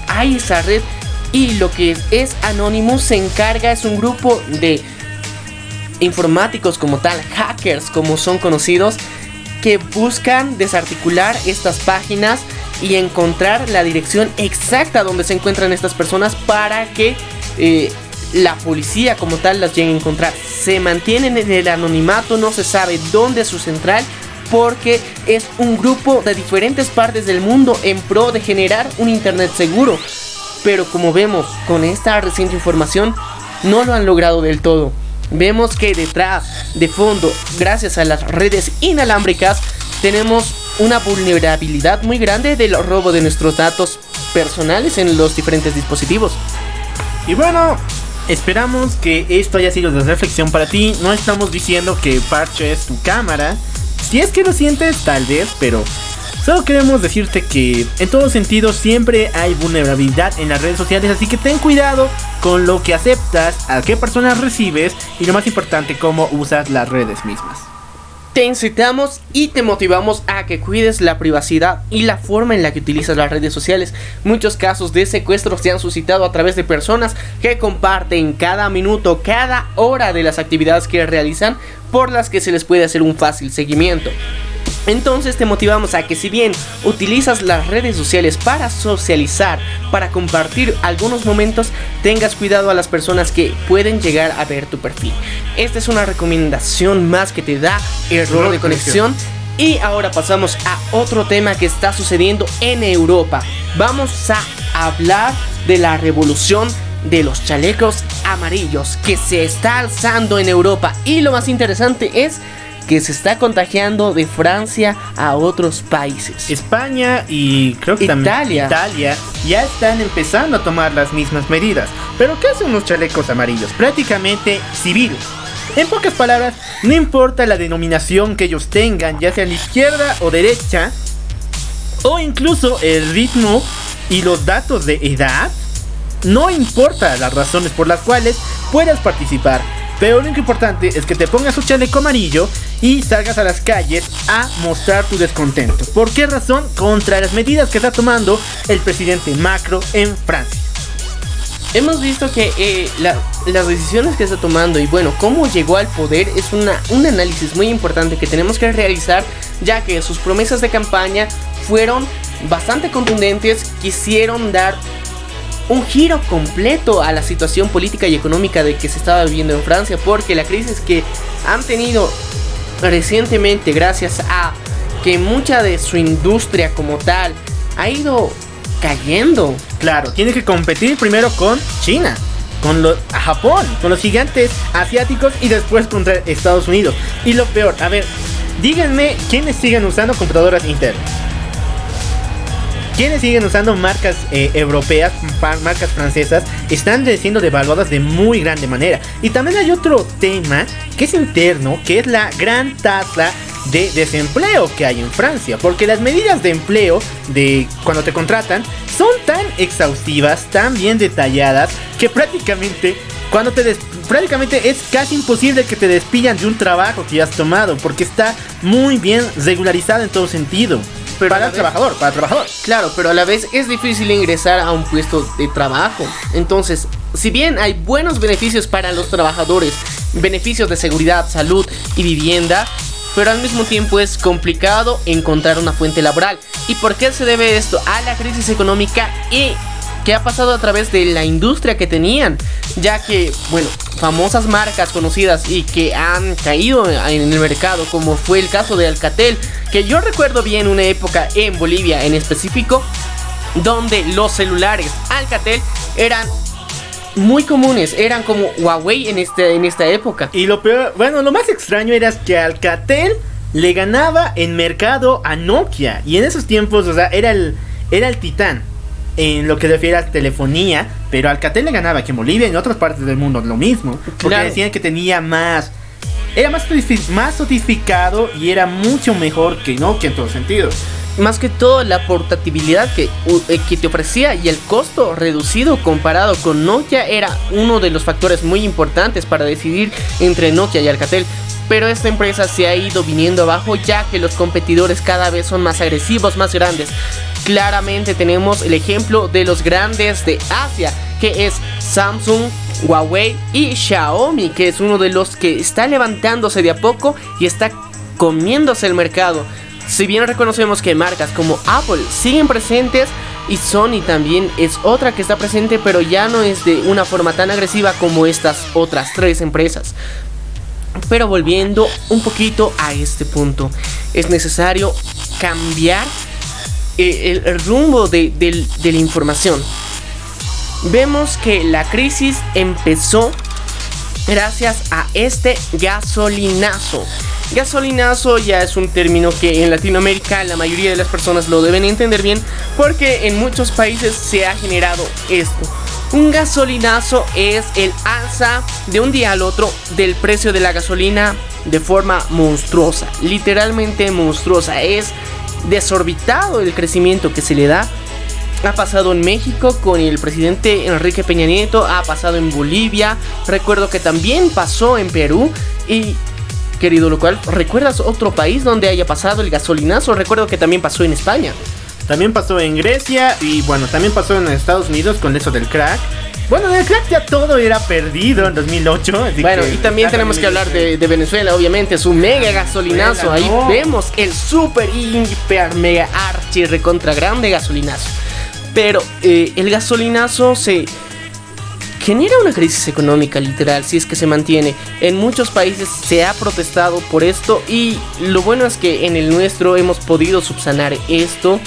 hay esa red y lo que es Anonymous se encarga, es un grupo de informáticos como tal, hackers como son conocidos, que buscan desarticular estas páginas y encontrar la dirección exacta donde se encuentran estas personas para que eh, la policía como tal las llegue a encontrar. Se mantienen en el anonimato, no se sabe dónde es su central porque es un grupo de diferentes partes del mundo en pro de generar un internet seguro. Pero como vemos con esta reciente información, no lo han logrado del todo. Vemos que detrás, de fondo, gracias a las redes inalámbricas, tenemos una vulnerabilidad muy grande del robo de nuestros datos personales en los diferentes dispositivos. Y bueno, esperamos que esto haya sido de reflexión para ti. No estamos diciendo que parches tu cámara. Si es que lo sientes, tal vez, pero Solo queremos decirte que en todo sentido siempre hay vulnerabilidad en las redes sociales, así que ten cuidado con lo que aceptas, a qué personas recibes y lo más importante, cómo usas las redes mismas. Te incitamos y te motivamos a que cuides la privacidad y la forma en la que utilizas las redes sociales. Muchos casos de secuestro se han suscitado a través de personas que comparten cada minuto, cada hora de las actividades que realizan por las que se les puede hacer un fácil seguimiento. Entonces te motivamos a que si bien utilizas las redes sociales para socializar, para compartir algunos momentos, tengas cuidado a las personas que pueden llegar a ver tu perfil. Esta es una recomendación más que te da error de conexión. Y ahora pasamos a otro tema que está sucediendo en Europa. Vamos a hablar de la revolución de los chalecos amarillos que se está alzando en Europa. Y lo más interesante es que se está contagiando de Francia a otros países. España y creo que Italia. también Italia ya están empezando a tomar las mismas medidas. Pero ¿qué hacen los chalecos amarillos? Prácticamente civiles. En pocas palabras, no importa la denominación que ellos tengan, ya sea la izquierda o derecha, o incluso el ritmo y los datos de edad, no importa las razones por las cuales puedas participar. Pero lo importante es que te pongas un chaleco amarillo y salgas a las calles a mostrar tu descontento. ¿Por qué razón? Contra las medidas que está tomando el presidente Macron en Francia. Hemos visto que eh, las decisiones que está tomando y bueno, cómo llegó al poder es una, un análisis muy importante que tenemos que realizar ya que sus promesas de campaña fueron bastante contundentes, quisieron dar un giro completo a la situación política y económica de que se estaba viviendo en Francia, porque la crisis que han tenido recientemente gracias a que mucha de su industria como tal ha ido cayendo. Claro, tiene que competir primero con China, con Japón, con los gigantes asiáticos y después contra Estados Unidos. Y lo peor, a ver, díganme quiénes siguen usando computadoras Intel quienes siguen usando marcas eh, europeas, marcas francesas, están siendo devaluadas de muy grande manera. Y también hay otro tema que es interno, que es la gran tasa de desempleo que hay en Francia. Porque las medidas de empleo de cuando te contratan son tan exhaustivas, tan bien detalladas, que prácticamente cuando te prácticamente es casi imposible que te despidan de un trabajo que ya has tomado. Porque está muy bien regularizado en todo sentido para el trabajador, para el trabajador. Claro, pero a la vez es difícil ingresar a un puesto de trabajo. Entonces, si bien hay buenos beneficios para los trabajadores, beneficios de seguridad, salud y vivienda, pero al mismo tiempo es complicado encontrar una fuente laboral. ¿Y por qué se debe esto? A la crisis económica y que ha pasado a través de la industria que tenían, ya que, bueno, famosas marcas conocidas y que han caído en el mercado, como fue el caso de Alcatel, que yo recuerdo bien una época en Bolivia en específico, donde los celulares Alcatel eran muy comunes, eran como Huawei en, este, en esta época. Y lo peor, bueno, lo más extraño era que Alcatel le ganaba en mercado a Nokia. Y en esos tiempos, o sea, era el, era el titán en lo que refiere a telefonía. Pero Alcatel le ganaba aquí en Bolivia y en otras partes del mundo lo mismo. Porque decían que tenía más. Era más, más sotificado y era mucho mejor que Nokia en todos sentidos más que todo la portabilidad que, eh, que, te ofrecía y el costo reducido comparado con Nokia era uno de los factores muy importantes para decidir entre Nokia y Alcatel. Pero esta empresa se ha ido viniendo abajo ya que los competidores cada vez son más agresivos, más grandes. Claramente tenemos el ejemplo de los grandes de Asia, que es Samsung, Huawei y Xiaomi, que es uno de los que está levantándose de a poco y está comiéndose el mercado. Si bien reconocemos que marcas como Apple siguen presentes y Sony también es otra que está presente, pero ya no es de una forma tan agresiva como estas otras tres empresas. Pero volviendo un poquito a este punto, es necesario cambiar eh, el, rumbo de, de la información. Vemos que la crisis empezó gracias a este gasolinazo. Gasolinazo ya es un término que en Latinoamérica la mayoría de las personas lo deben entender bien porque en muchos países se ha generado esto. Un gasolinazo es el alza de un día al otro del precio de la gasolina de forma monstruosa, literalmente monstruosa. Es desorbitado el crecimiento que se le da. Ha pasado en México con el presidente Enrique Peña Nieto, ha pasado en Bolivia, recuerdo que también pasó en Perú y querido local, ¿recuerdas otro país donde haya pasado el gasolinazo? Recuerdo que también pasó en España. También pasó en Grecia y bueno, también pasó en Estados Unidos con eso del crack. Bueno, del crack ya todo era perdido en 2008. bueno, y también tenemos que hablar de, Venezuela, obviamente, su mega gasolinazo. Ahí vemos el super, hiper, mega archi, recontra grande gasolinazo. Pero eh, el gasolinazo se genera una crisis económica literal si es que se mantiene. En muchos países se ha protestado por esto y lo bueno es que en el nuestro hemos podido subsanar esto,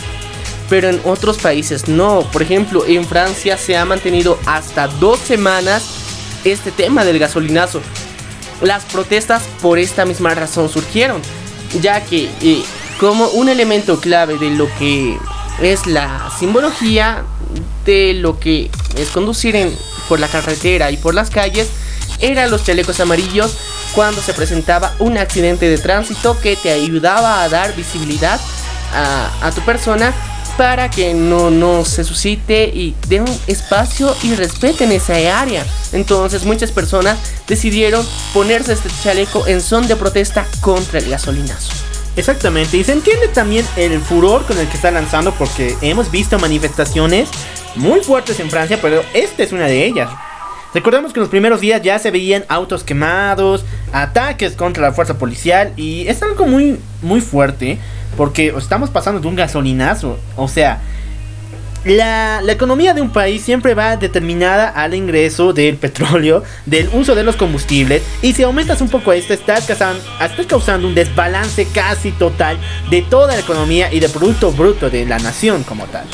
pero en otros países no. Por ejemplo, en Francia se ha mantenido hasta dos semanas este tema del gasolinazo. Las protestas por esta misma razón surgieron, ya que eh, como un elemento clave de lo que es la simbología de lo que es conducir por la carretera y por las calles eran los chalecos amarillos cuando se presentaba un accidente de tránsito que te ayudaba a dar visibilidad a, tu persona para que no, no se suscite y den un espacio y respeten esa área. Entonces muchas personas decidieron ponerse este chaleco en son de protesta contra el gasolinazo. Exactamente, y se entiende también el furor con el que está lanzando porque hemos visto manifestaciones muy fuertes en Francia, pero esta es una de ellas. Recordemos que en los primeros días ya se veían autos quemados, ataques contra la fuerza policial y es algo muy muy fuerte porque estamos pasando de un gasolinazo, o sea, la, economía de un país siempre va determinada al ingreso del [laughs] petróleo, del uso de los combustibles, y si aumentas un poco esto, estás causando, estás causando un desbalance casi total de toda la economía y del producto bruto de la nación como tal.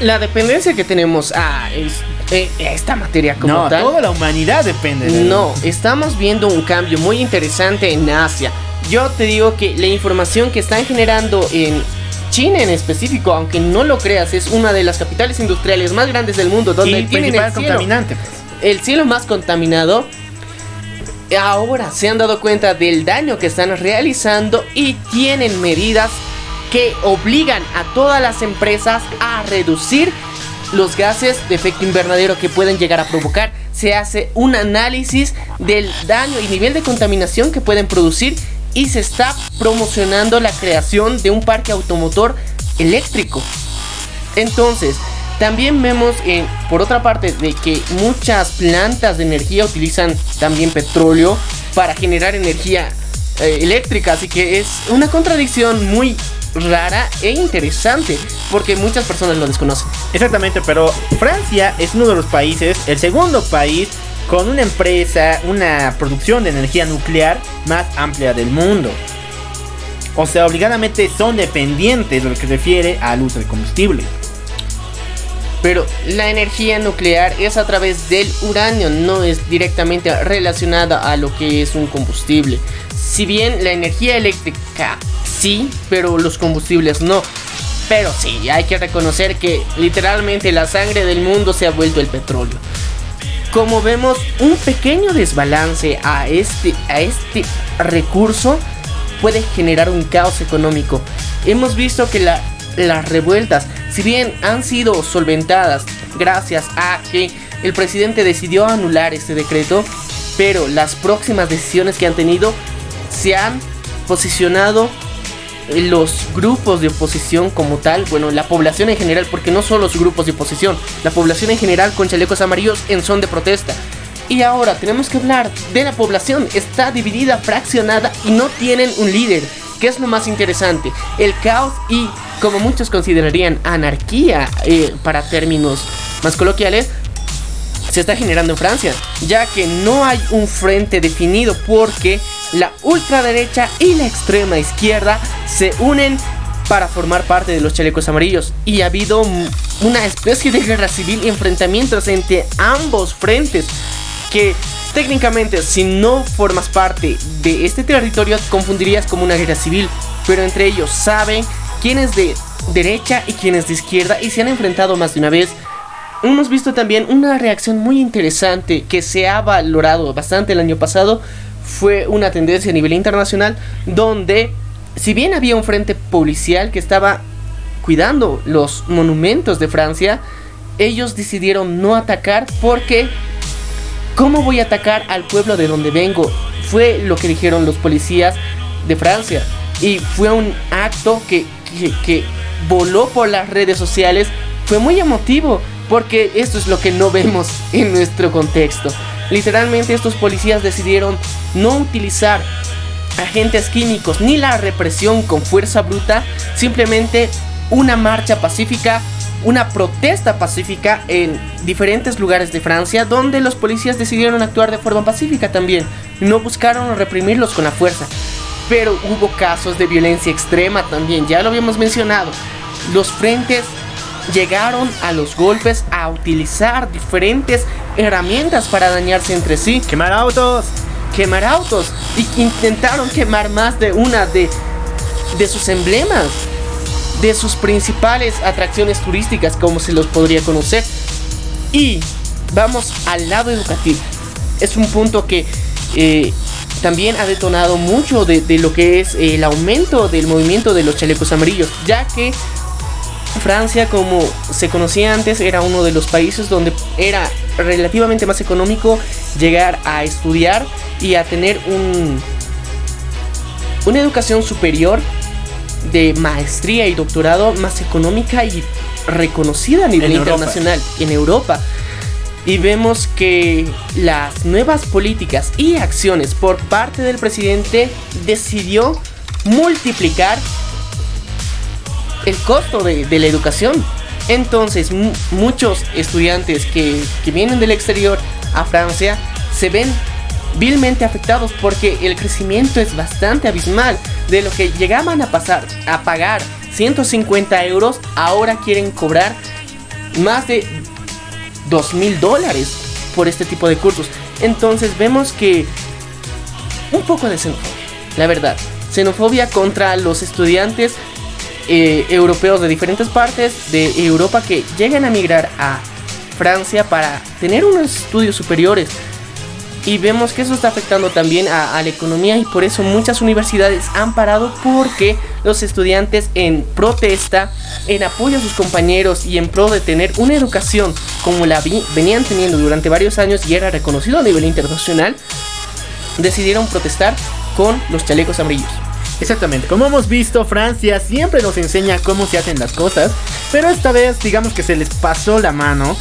La dependencia que tenemos a eh, esta materia como no, toda la humanidad depende de No, estamos viendo un cambio muy interesante en Asia. Yo te digo que la información que están generando en China en específico, aunque no lo creas, es una de las capitales industriales más grandes del mundo donde tienen el cielo, contaminante, pues. el cielo más contaminado. Ahora se han dado cuenta del daño que están realizando y tienen medidas que obligan a todas las empresas a reducir los gases de efecto invernadero que pueden llegar a provocar. Se hace un análisis del daño y nivel de contaminación que pueden producir y se está promocionando la creación de un parque automotor eléctrico. Entonces, también vemos en, por otra parte de que muchas plantas de energía utilizan también petróleo para generar energía eh, eléctrica, así que es una contradicción muy rara e interesante porque muchas personas lo desconocen. Exactamente, pero Francia es uno de los países, el segundo país con una empresa, una producción de energía nuclear más amplia del mundo. O sea, obligadamente son dependientes de lo que refiere al uso de combustible. Pero la energía nuclear es a través del uranio, no es directamente relacionada a lo que es un combustible. Si bien la energía eléctrica sí, pero los combustibles no. Pero sí, hay que reconocer que literalmente la sangre del mundo se ha vuelto el petróleo. Como vemos, un pequeño desbalance a este, a este recurso puede generar un caos económico. Hemos visto que la las revueltas, si bien han sido solventadas gracias a que el presidente decidió anular este decreto, pero las próximas decisiones que han tenido se han posicionado los grupos de oposición como tal, bueno, la población en general, porque no solo los grupos de oposición, la población en general con chalecos amarillos en son de protesta. Y ahora tenemos que hablar de la población, está dividida, fraccionada y no tienen un líder. ¿Qué es lo más interesante? El caos y, como muchos considerarían, anarquía eh, para términos más coloquiales, se está generando en Francia, ya que no hay un frente definido porque la ultraderecha y la extrema izquierda se unen para formar parte de los chalecos amarillos y ha habido una especie de guerra civil y enfrentamientos entre ambos frentes que Técnicamente, si no formas parte de este territorio, confundirías como una guerra civil, pero entre ellos saben quién es de derecha y quién es de izquierda y se han enfrentado más de una vez. Hemos visto también una reacción muy interesante que se ha valorado bastante el año pasado. Fue una tendencia a nivel internacional donde, si bien había un frente policial que estaba cuidando los monumentos de Francia, ellos decidieron no atacar porque ¿Cómo voy a atacar al pueblo de donde vengo? Fue lo que dijeron los policías de Francia. Y fue un acto que, que, voló por las redes sociales. Fue muy emotivo porque esto es lo que no vemos [laughs] en nuestro contexto. Literalmente estos policías decidieron no utilizar agentes químicos ni la represión con fuerza bruta, simplemente una marcha pacífica una protesta pacífica en diferentes lugares de Francia donde los policías decidieron actuar de forma pacífica también. No buscaron reprimirlos con la fuerza. Pero hubo casos de violencia extrema también, ya lo habíamos mencionado. Los frentes llegaron a los golpes a utilizar diferentes herramientas para dañarse entre sí. Quemar autos. Quemar autos. Y intentaron quemar más de una de, de sus emblemas de sus principales atracciones turísticas, como se los podría conocer. Y vamos al lado educativo. Es un punto que eh, también ha detonado mucho de, lo que es el aumento del movimiento de los chalecos amarillos, ya que Francia, como se conocía antes, era uno de los países donde era relativamente más económico llegar a estudiar y a tener un, una educación superior de maestría y doctorado más económica y reconocida a nivel internacional en Europa. Y vemos que las nuevas políticas y acciones por parte del presidente decidió multiplicar el costo de, la educación. Entonces muchos estudiantes que, que vienen del exterior a Francia se ven vilmente afectados porque el crecimiento es bastante abismal. De lo que llegaban a pasar a pagar 150 euros, ahora quieren cobrar más de 2 mil dólares por este tipo de cursos. Entonces vemos que un poco de xenofobia, la verdad. Xenofobia contra los estudiantes eh, europeos de diferentes partes de Europa que llegan a migrar a Francia para tener unos estudios superiores y vemos que eso está afectando también a, la economía y por eso muchas universidades han parado porque los estudiantes en protesta, en apoyo a sus compañeros y en pro de tener una educación como la venían teniendo durante varios años y era reconocido a nivel internacional, decidieron protestar con los chalecos amarillos. Exactamente, como hemos visto, Francia siempre nos enseña cómo se hacen las cosas, pero esta vez digamos que se les pasó la mano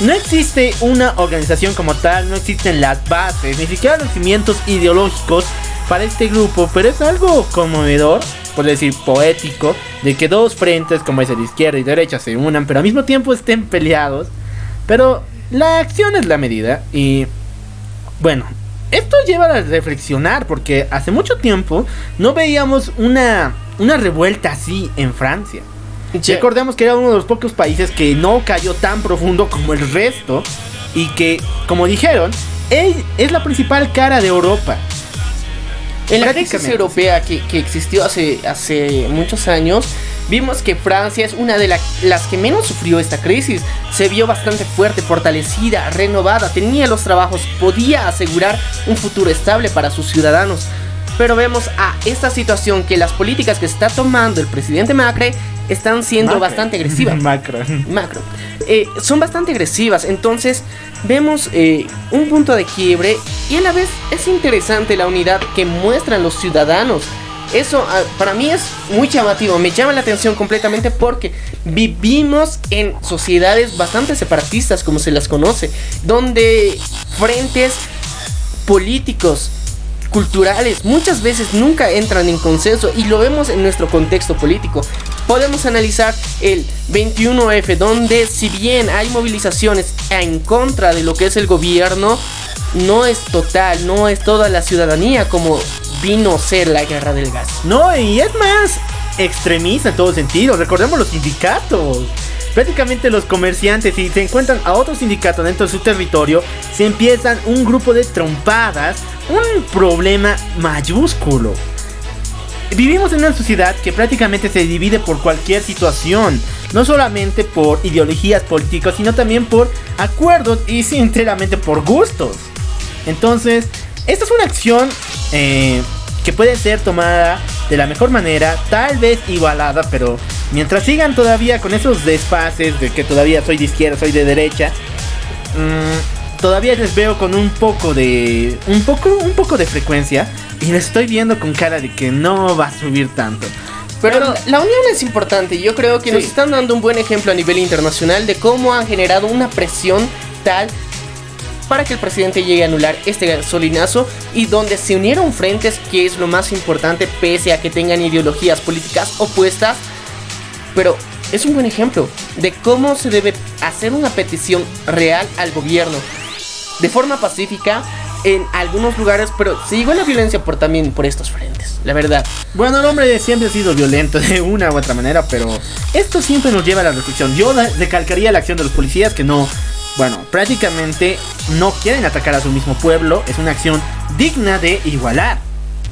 no existe una organización como tal, no existen las bases, ni siquiera los cimientos ideológicos para este grupo, pero es algo conmovedor, por decir poético, de que dos frentes como es el izquierda y derecha se unan, pero al mismo tiempo estén peleados. Pero la acción es la medida y bueno, esto lleva a reflexionar porque hace mucho tiempo no veíamos una, una revuelta así en Francia. Recordemos que era uno de los pocos países que no cayó tan profundo como el resto y que, como dijeron, es la principal cara de Europa. En la crisis europea que, existió hace, hace muchos años, vimos que Francia es una de las que menos sufrió esta crisis. Se vio bastante fuerte, fortalecida, renovada, tenía los trabajos, podía asegurar un futuro estable para sus ciudadanos. Pero vemos a esta situación que las políticas que está tomando el presidente Macri están siendo bastante agresivas. [laughs] Macro. Macro. Eh, son bastante agresivas. Entonces vemos eh, un punto de quiebre y a la vez es interesante la unidad que muestran los ciudadanos. Eso ah, para mí es muy llamativo, me llama la atención completamente porque vivimos en sociedades bastante separatistas como se las conoce, donde frentes políticos culturales muchas veces nunca entran en consenso y lo vemos en nuestro contexto político. Podemos analizar el 21F donde si bien hay movilizaciones en contra de lo que es el gobierno, no es total, no es toda la ciudadanía como vino a ser la guerra del gas. No, y es más extremista en todo sentido. Recordemos los sindicatos prácticamente los comerciantes, si se encuentran a otro sindicato dentro de su territorio, se empiezan un grupo de trompadas, un problema mayúsculo. Vivimos en una sociedad que prácticamente se divide por cualquier situación, no solamente por ideologías políticas, sino también por acuerdos y sinceramente por gustos. Entonces, esta es una acción eh, que puede ser tomada de la mejor manera, tal vez igualada, pero mientras sigan todavía con esos desfases de que todavía soy de izquierda, soy de derecha, mm, todavía les veo con un poco de un poco un poco de frecuencia y les estoy viendo con cara de que no va a subir tanto. Pero, la unión es importante. Yo creo que nos están dando un buen ejemplo a nivel internacional de cómo han generado una presión tal para que el presidente llegue a anular este gasolinazo y donde se unieron frentes, que es lo más importante, pese a que tengan ideologías políticas opuestas. Pero es un buen ejemplo de cómo se debe hacer una petición real al gobierno de forma pacífica en algunos lugares, pero sigo la violencia por también por estos frentes, la verdad. Bueno, el hombre siempre ha sido violento [laughs] de una u otra manera, pero esto siempre nos lleva a la reflexión. Yo recalcaría la acción de los policías que no bueno, prácticamente no quieren atacar a su mismo pueblo, es una acción digna de igualar.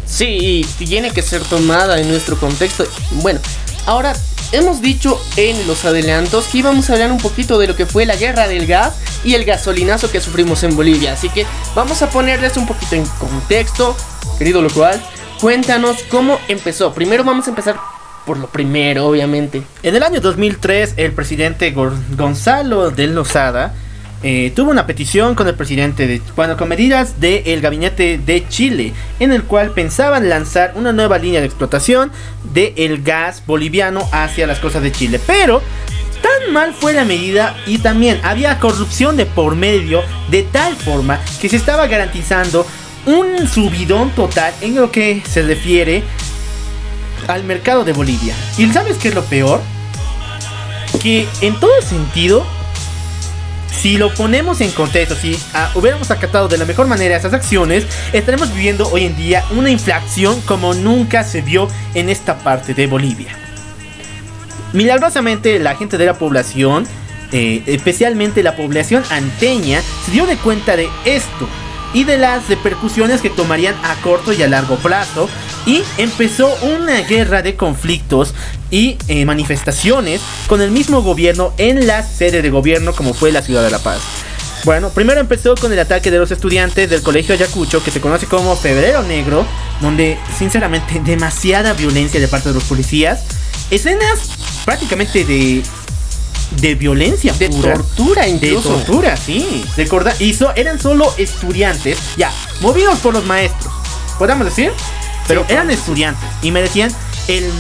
Sí, y tiene que ser tomada en nuestro contexto. Bueno, ahora hemos dicho en los adelantos que íbamos a hablar un poquito de lo que fue la guerra del gas y el gasolinazo que sufrimos en Bolivia. Así que vamos a ponerles un poquito en contexto, querido lo cual. Cuéntanos cómo empezó. Primero vamos a empezar por lo primero, obviamente. En el año 2003, el presidente Gonzalo de Lozada eh, tuvo una petición con el presidente de, bueno, con medidas del gabinete de Chile, en el cual pensaban lanzar una nueva línea de explotación del gas boliviano hacia las costas de Chile. Pero tan mal fue la medida y también había corrupción de por medio de tal forma que se estaba garantizando un subidón total en lo que se refiere al mercado de Bolivia. ¿Y sabes qué es lo peor? Que en todo sentido si lo ponemos en contexto, si ah, hubiéramos acatado de la mejor manera esas acciones, estaremos viviendo hoy en día una inflación como nunca se vio en esta parte de Bolivia. Milagrosamente la gente de la población, eh, especialmente la población anteña, se dio de cuenta de esto y de las repercusiones que tomarían a corto y a largo plazo. Y empezó una guerra de conflictos y eh, manifestaciones con el mismo gobierno en la sede de gobierno como fue la ciudad de La Paz. Bueno, primero empezó con el ataque de los estudiantes del colegio Ayacucho, que se conoce como Febrero Negro, donde sinceramente [laughs] demasiada violencia de parte de los policías. Escenas prácticamente de de violencia de tortura incluso. De tortura, sí. Recorda, hizo, eran solo estudiantes, ya, movidos por los maestros, podemos decir, pero eran estudiantes y me decían el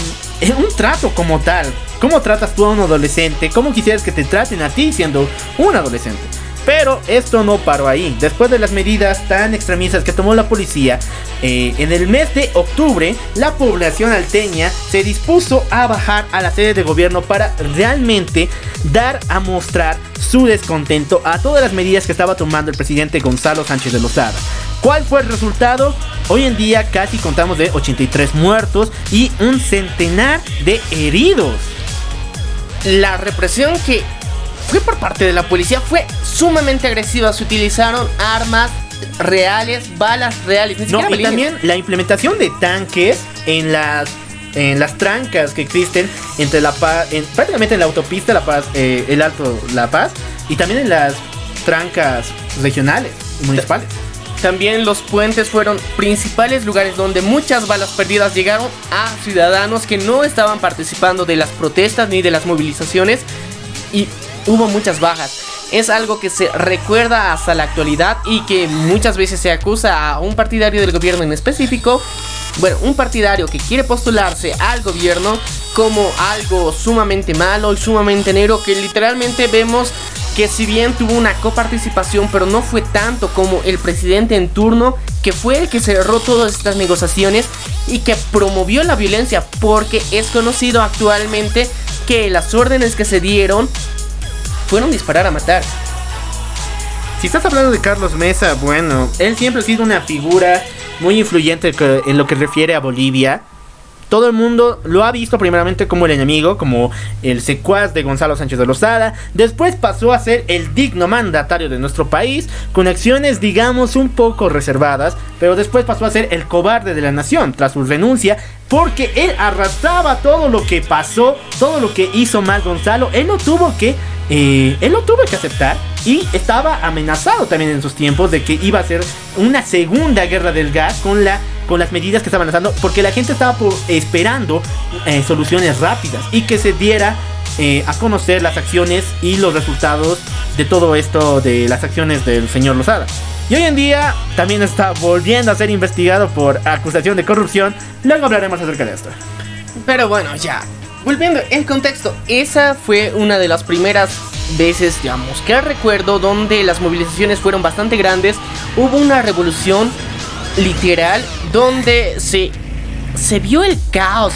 eh, un trato como tal. ¿Cómo tratas tú a un adolescente? ¿Cómo quisieras que te traten a ti siendo un adolescente? Pero esto no paró ahí. Después de las medidas tan extremistas que tomó la policía, eh, en el mes de octubre, la población alteña se dispuso a bajar a la sede de gobierno para realmente dar a mostrar su descontento a todas las medidas que estaba tomando el presidente Gonzalo Sánchez de Lozada. ¿Cuál fue el resultado? Hoy en día casi contamos de 83 muertos y un centenar de heridos. La represión que fue por parte de la policía fue sumamente agresiva. Se utilizaron armas reales, balas reales. no, y también la implementación de tanques en las en las trancas que existen entre la paz, prácticamente en la autopista La Paz, eh, el Alto La Paz y también en las trancas regionales y municipales. También los puentes fueron principales lugares donde muchas balas perdidas llegaron a ciudadanos que no estaban participando de las protestas ni de las movilizaciones y hubo muchas bajas. Es algo que se recuerda hasta la actualidad y que muchas veces se acusa a un partidario del gobierno en específico, bueno, un partidario que quiere postularse al gobierno como algo sumamente malo y sumamente negro que literalmente vemos que si bien tuvo una coparticipación, pero no fue tanto como el presidente en turno, que fue el que cerró todas estas negociaciones y que promovió la violencia, porque es conocido actualmente que las órdenes que se dieron fueron disparar a matar. Si estás hablando de Carlos Mesa, bueno, él siempre ha sido una figura muy influyente en lo que refiere a Bolivia. Todo el mundo lo ha visto primeramente como el enemigo, como el secuaz de Gonzalo Sánchez de Lozada. Después pasó a ser el digno mandatario de nuestro país, con acciones digamos un poco reservadas. Pero después pasó a ser el cobarde de la nación tras su renuncia, porque él arrastraba todo lo que pasó, todo lo que hizo mal Gonzalo. Él no tuvo que eh, él lo tuvo que aceptar y estaba amenazado también en sus tiempos de que iba a ser una segunda guerra del gas con, la, con las medidas que estaban lanzando, porque la gente estaba esperando eh, soluciones rápidas y que se diera eh, a conocer las acciones y los resultados de todo esto de las acciones del señor Lozada. Y hoy en día también está volviendo a ser investigado por acusación de corrupción. Luego hablaremos acerca de esto. Pero bueno, ya, volviendo en contexto, esa fue una de las primeras veces, digamos, que recuerdo donde las movilizaciones fueron bastante grandes. Hubo una revolución literal donde se, se vio el caos,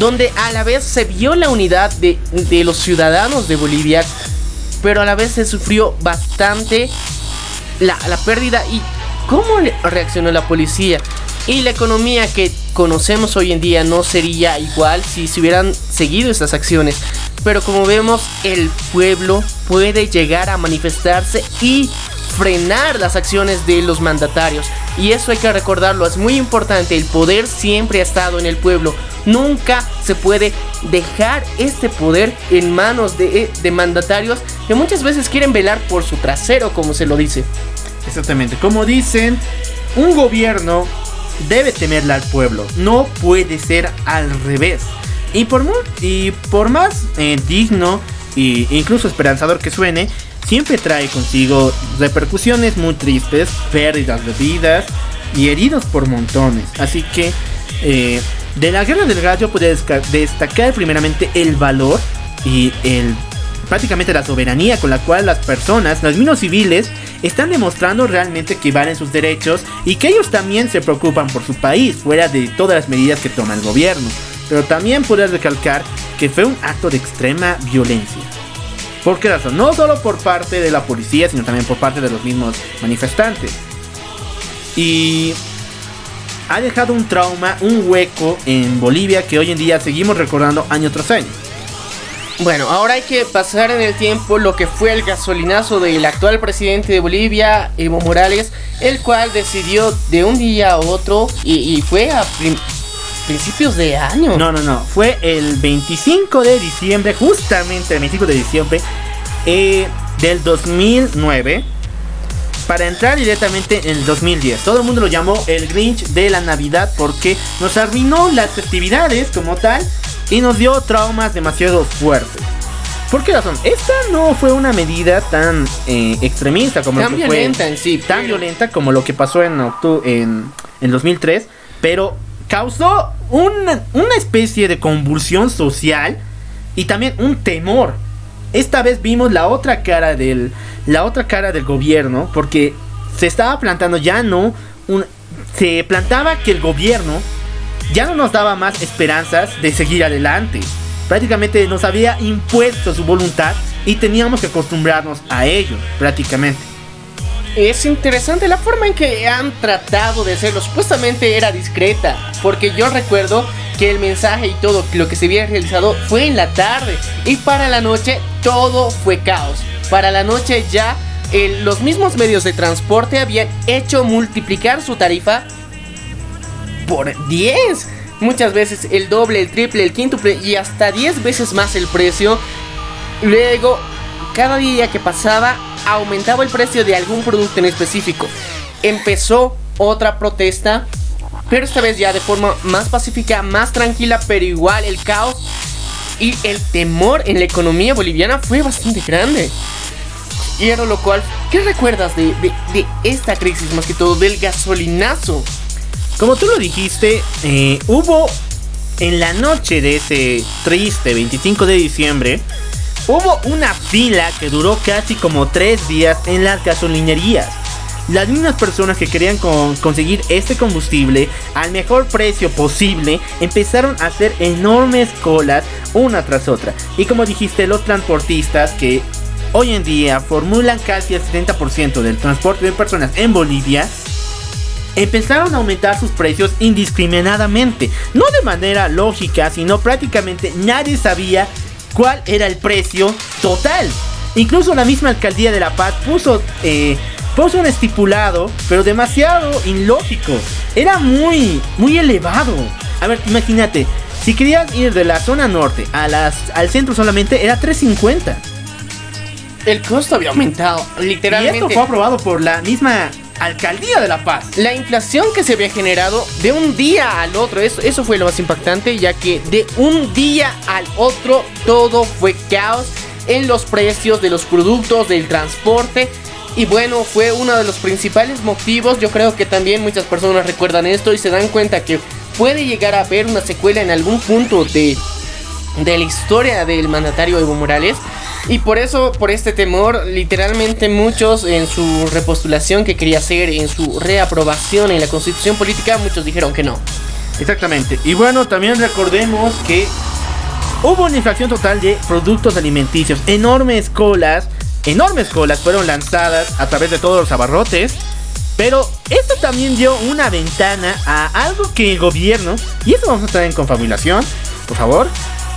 donde a la vez se vio la unidad de, de los ciudadanos de Bolivia, pero a la vez se sufrió bastante la, la pérdida y cómo reaccionó la policía. Y la economía que conocemos hoy en día no sería igual si se hubieran seguido estas acciones. Pero como vemos, el pueblo puede llegar a manifestarse y frenar las acciones de los mandatarios. Y eso hay que recordarlo, es muy importante. El poder siempre ha estado en el pueblo. Nunca se puede dejar este poder en manos de, de mandatarios que muchas veces quieren velar por su trasero, como se lo dice. Exactamente, como dicen, un gobierno debe temerle al pueblo. No puede ser al revés. Y por, y por más eh, digno e incluso esperanzador que suene, siempre trae consigo repercusiones muy tristes, pérdidas de vidas y heridos por montones. Así que eh, de la guerra del gallo puede destacar primeramente el valor y el prácticamente la soberanía con la cual las personas, los mismos civiles, están demostrando realmente que valen sus derechos y que ellos también se preocupan por su país, fuera de todas las medidas que toma el gobierno. Pero también puedes recalcar que fue un acto de extrema violencia. ¿Por qué razón? No solo por parte de la policía, sino también por parte de los mismos manifestantes. Y ha dejado un trauma, un hueco en Bolivia que hoy en día seguimos recordando año tras año. Bueno, ahora hay que pasar en el tiempo lo que fue el gasolinazo del actual presidente de Bolivia, Evo Morales, el cual decidió de un día a otro y, fue a principios de año. No, no, no, fue el 25 de diciembre, justamente el 25 de diciembre eh, del 2009 para entrar directamente en el 2010. Todo el mundo lo llamó el Grinch de la Navidad porque nos arruinó las festividades como tal y nos dio traumas demasiado fuertes. ¿Por qué razón? Esta no fue una medida tan eh, extremista como tan violenta en sí, tan violenta como lo que pasó en en, en 2003, pero causó una, una especie de convulsión social y también un temor. Esta vez vimos la otra cara del la otra cara del gobierno porque se estaba plantando ya no un, se plantaba que el gobierno ya no nos daba más esperanzas de seguir adelante. Prácticamente nos había impuesto su voluntad y teníamos que acostumbrarnos a ello, prácticamente. Es interesante la forma en que han tratado de hacerlo. Supuestamente era discreta, porque yo recuerdo que el mensaje y todo lo que se había realizado fue en la tarde y para la noche todo fue caos. Para la noche ya los mismos medios de transporte habían hecho multiplicar su tarifa por 10. Muchas veces el doble, el triple, el quíntuple y hasta 10 veces más el precio. Luego, cada día que pasaba, aumentaba el precio de algún producto en específico. Empezó otra protesta, pero esta vez ya de forma más pacífica, más tranquila, pero igual el caos y el temor en la economía boliviana fue bastante grande. Y era lo cual, ¿qué recuerdas de, esta crisis más que todo, del gasolinazo? Como tú lo dijiste, eh, hubo en la noche de ese triste 25 de diciembre, hubo una fila que duró casi como tres días en las gasolinerías. Las mismas personas que querían conseguir este combustible al mejor precio posible empezaron a hacer enormes colas una tras otra. Y como dijiste, los transportistas que hoy en día formulan casi el 70% del transporte de personas en Bolivia, empezaron a aumentar sus precios indiscriminadamente. No de manera lógica, sino prácticamente nadie sabía cuál era el precio total. Incluso la misma alcaldía de La Paz puso, eh, puso un estipulado, pero demasiado ilógico. Era muy, muy elevado. A ver, imagínate, si querías ir de la zona norte a las, al centro solamente, era 350 el costo había aumentado, literalmente. Y esto fue aprobado por la misma alcaldía de La Paz. La inflación que se había generado de un día al otro, eso, eso fue lo más impactante, ya que de un día al otro todo fue caos en los precios de los productos, del transporte. Y bueno, fue uno de los principales motivos. Yo creo que también muchas personas recuerdan esto y se dan cuenta que puede llegar a haber una secuela en algún punto de, de la historia del mandatario Evo Morales. Y por eso, por este temor, literalmente muchos en su repostulación que quería hacer, en su reaprobación en la constitución política, muchos dijeron que no. Exactamente. Y bueno, también recordemos que hubo una inflación total de productos alimenticios. Enormes colas, enormes colas fueron lanzadas a través de todos los abarrotes. Pero esto también dio una ventana a algo que el gobierno, y esto vamos a estar en confabulación, por favor,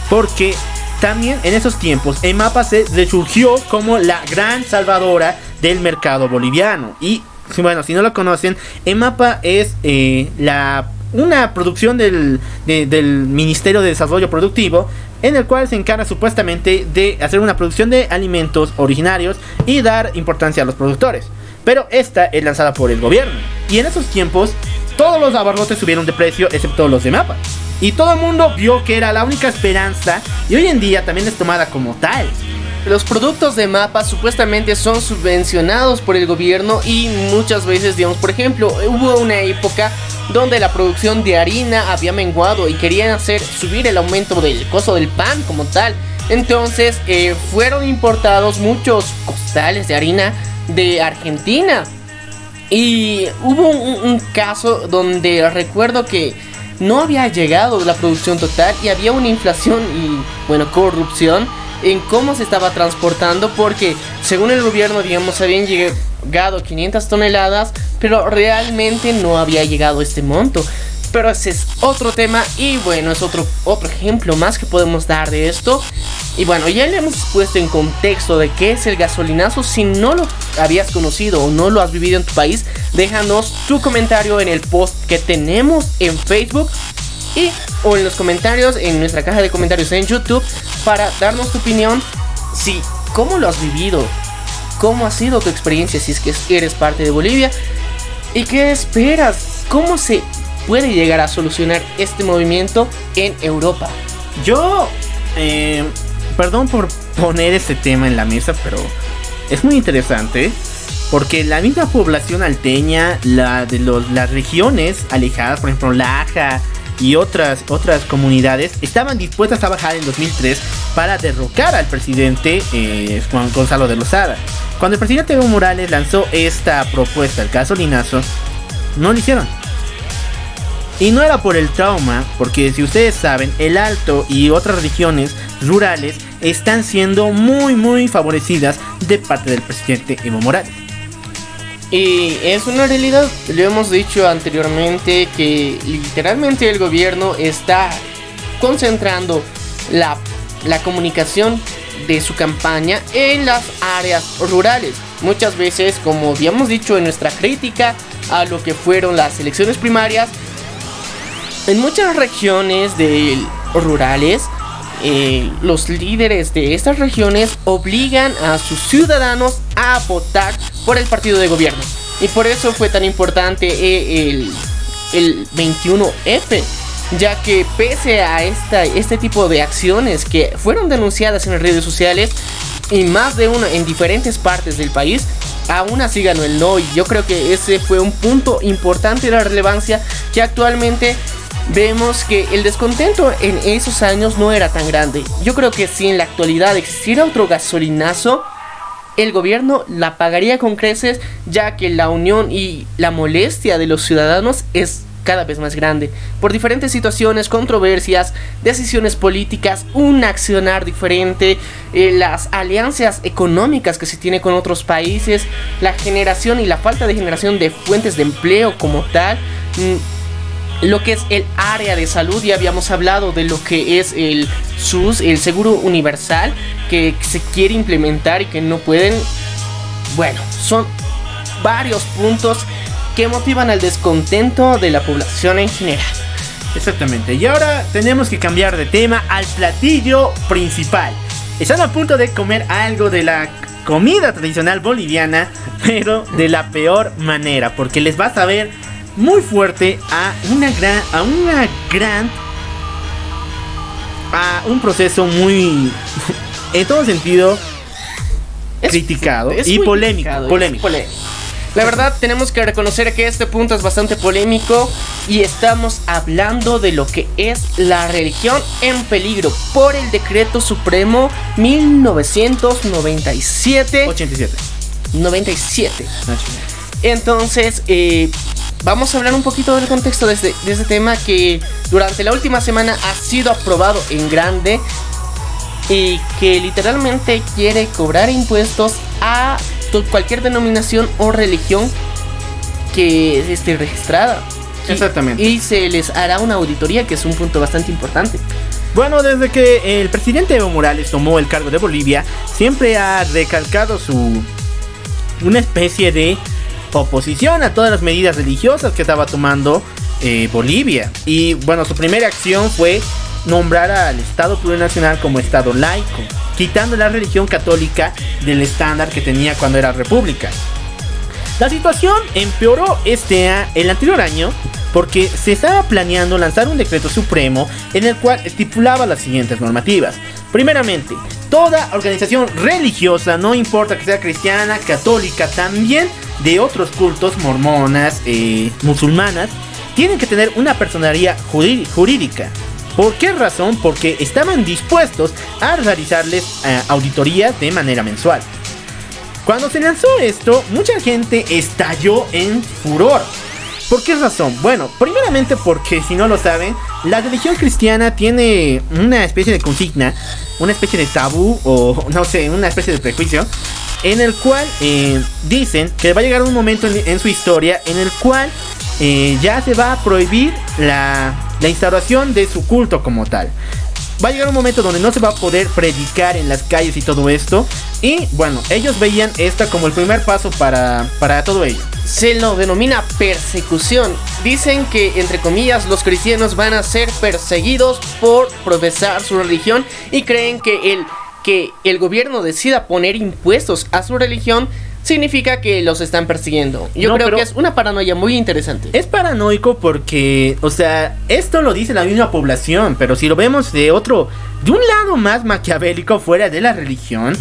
porque también en esos tiempos, EMAPA se resurgió como la gran salvadora del mercado boliviano. Y bueno, si no lo conocen, EMAPA es eh, la, una producción del, del Ministerio de Desarrollo Productivo en el cual se encarga supuestamente de hacer una producción de alimentos originarios y dar importancia a los productores. Pero esta es lanzada por el gobierno. Y en esos tiempos, todos los abarrotes subieron de precio, excepto los de EMAPA. Y todo el mundo vio que era la única esperanza y hoy en día también es tomada como tal. Los productos de mapa supuestamente son subvencionados por el gobierno y muchas veces, digamos, por ejemplo, hubo una época donde la producción de harina había menguado y querían hacer subir el aumento del costo del pan como tal. Entonces eh, fueron importados muchos costales de harina de Argentina. Y hubo un caso donde recuerdo que no había llegado la producción total y había una inflación y, bueno, corrupción en cómo se estaba transportando porque según el gobierno, digamos, habían llegado 500 toneladas, pero realmente no había llegado este monto. Pero ese es otro tema y bueno, es otro, otro ejemplo más que podemos dar de esto. Y bueno, ya le hemos puesto en contexto de qué es el gasolinazo. Si no lo habías conocido o no lo has vivido en tu país, déjanos tu comentario en el post que tenemos en Facebook y o en los comentarios en nuestra caja de comentarios en YouTube para darnos tu opinión si cómo lo has vivido, cómo ha sido tu experiencia si es que eres parte de Bolivia y qué esperas, cómo se puede llegar a solucionar este movimiento en Europa. Yo, eh, perdón por poner este tema en la mesa, pero es muy interesante. Porque la misma población alteña, la de las regiones alejadas, por ejemplo, Laja, y otras, otras comunidades estaban dispuestas a bajar en 2003 para derrocar al presidente eh, Juan Gonzalo de Lozada. Cuando el presidente Evo Morales lanzó esta propuesta, el gasolinazo, no lo hicieron. Y no era por el trauma, porque si ustedes saben, el Alto y otras regiones rurales están siendo muy muy favorecidas de parte del presidente Evo Morales. Y es una realidad, lo hemos dicho anteriormente, que literalmente el gobierno está concentrando la, la comunicación de su campaña en las áreas rurales. Muchas veces, como habíamos dicho en nuestra crítica a lo que fueron las elecciones primarias, en muchas regiones rurales, eh, los líderes de estas regiones obligan a sus ciudadanos a votar por el partido de gobierno. Y por eso fue tan importante eh, el, el 21F, ya que pese a esta, este tipo de acciones que fueron denunciadas en las redes sociales, y más de uno en diferentes partes del país, aún así ganó el no. Y yo creo que ese fue un punto importante de la relevancia que actualmente vemos que el descontento en esos años no era tan grande. Yo creo que si en la actualidad existiera otro gasolinazo, el gobierno la pagaría con creces ya que la unión y la molestia de los ciudadanos es cada vez más grande. Por diferentes situaciones, controversias, decisiones políticas, un accionar diferente, eh, las alianzas económicas que se tiene con otros países, la generación y la falta de generación de fuentes de empleo como tal. Mm, lo que es el área de salud, ya habíamos hablado de lo que es el SUS, el seguro universal, que se quiere implementar y que no pueden. Bueno, son varios puntos que motivan al descontento de la población en general. Exactamente, y ahora tenemos que cambiar de tema al platillo principal. Están a punto de comer algo de la comida tradicional boliviana, [laughs] pero de la peor manera, porque les va a saber muy fuerte a una gran, a una gran, a un proceso muy, [laughs] en todo sentido, criticado y polémico, polémico. La verdad tenemos que reconocer que este punto es bastante polémico y estamos hablando de lo que es la religión en peligro por el decreto supremo 1997 87 97. Entonces, eh, vamos a hablar un poquito del contexto de este, de este tema que durante la última semana ha sido aprobado en grande y que literalmente quiere cobrar impuestos a cualquier denominación o religión que esté registrada. Exactamente. Y, se les hará una auditoría, que es un punto bastante importante. Bueno, desde que el presidente Evo Morales tomó el cargo de Bolivia, siempre ha recalcado su una especie de oposición a todas las medidas religiosas que estaba tomando eh, Bolivia. Y bueno, su primera acción fue nombrar al Estado plurinacional como Estado laico, quitando la religión católica del estándar que tenía cuando era república. La situación empeoró este el anterior año porque se estaba planeando lanzar un decreto supremo en el cual estipulaba las siguientes normativas. Primeramente, toda organización religiosa, no importa que sea cristiana, católica, también de otros cultos, mormonas, eh, musulmanas, tienen que tener una personalidad jurídica. ¿Por qué razón? Porque estaban dispuestos a realizarles eh, auditorías de manera mensual. Cuando se lanzó esto, mucha gente estalló en furor. ¿Por qué razón? Bueno, primeramente porque si no lo saben, la religión cristiana tiene una especie de consigna, una especie de tabú o [laughs] no sé, una especie de prejuicio, en el cual eh, dicen que va a llegar un momento en, su historia en el cual eh, ya se va a prohibir la, la instauración de su culto como tal va a llegar un momento donde no se va a poder predicar en las calles y todo esto. Y bueno, ellos veían esta como el primer paso para, para todo ello. Se lo denomina persecución. Dicen que, entre comillas, los cristianos van a ser perseguidos por profesar su religión y creen que el, que el gobierno decida poner impuestos a su religión significa que los están persiguiendo. Yo creo que es una paranoia muy interesante. Es paranoico porque, o sea, esto lo dice la misma población, pero si lo vemos de otro, de un lado más maquiavélico fuera de la religión,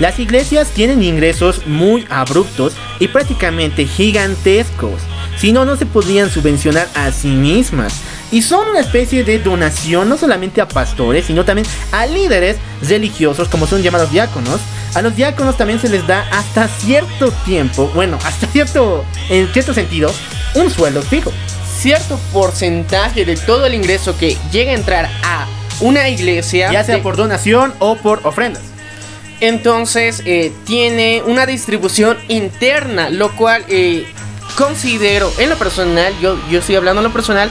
las iglesias tienen ingresos muy abruptos y prácticamente gigantescos. Si no, no se podrían subvencionar a sí mismas. y son una especie de donación no solamente a pastores, sino también a líderes religiosos como son llamados diáconos. A los diáconos también se les da hasta cierto tiempo, bueno, hasta cierto, en cierto sentido, un sueldo fijo. Cierto porcentaje de todo el ingreso que llega a entrar a una iglesia, ya sea por donación o por ofrendas. Entonces eh, tiene una distribución interna, lo cual eh, considero en lo personal, yo, yo estoy hablando en lo personal,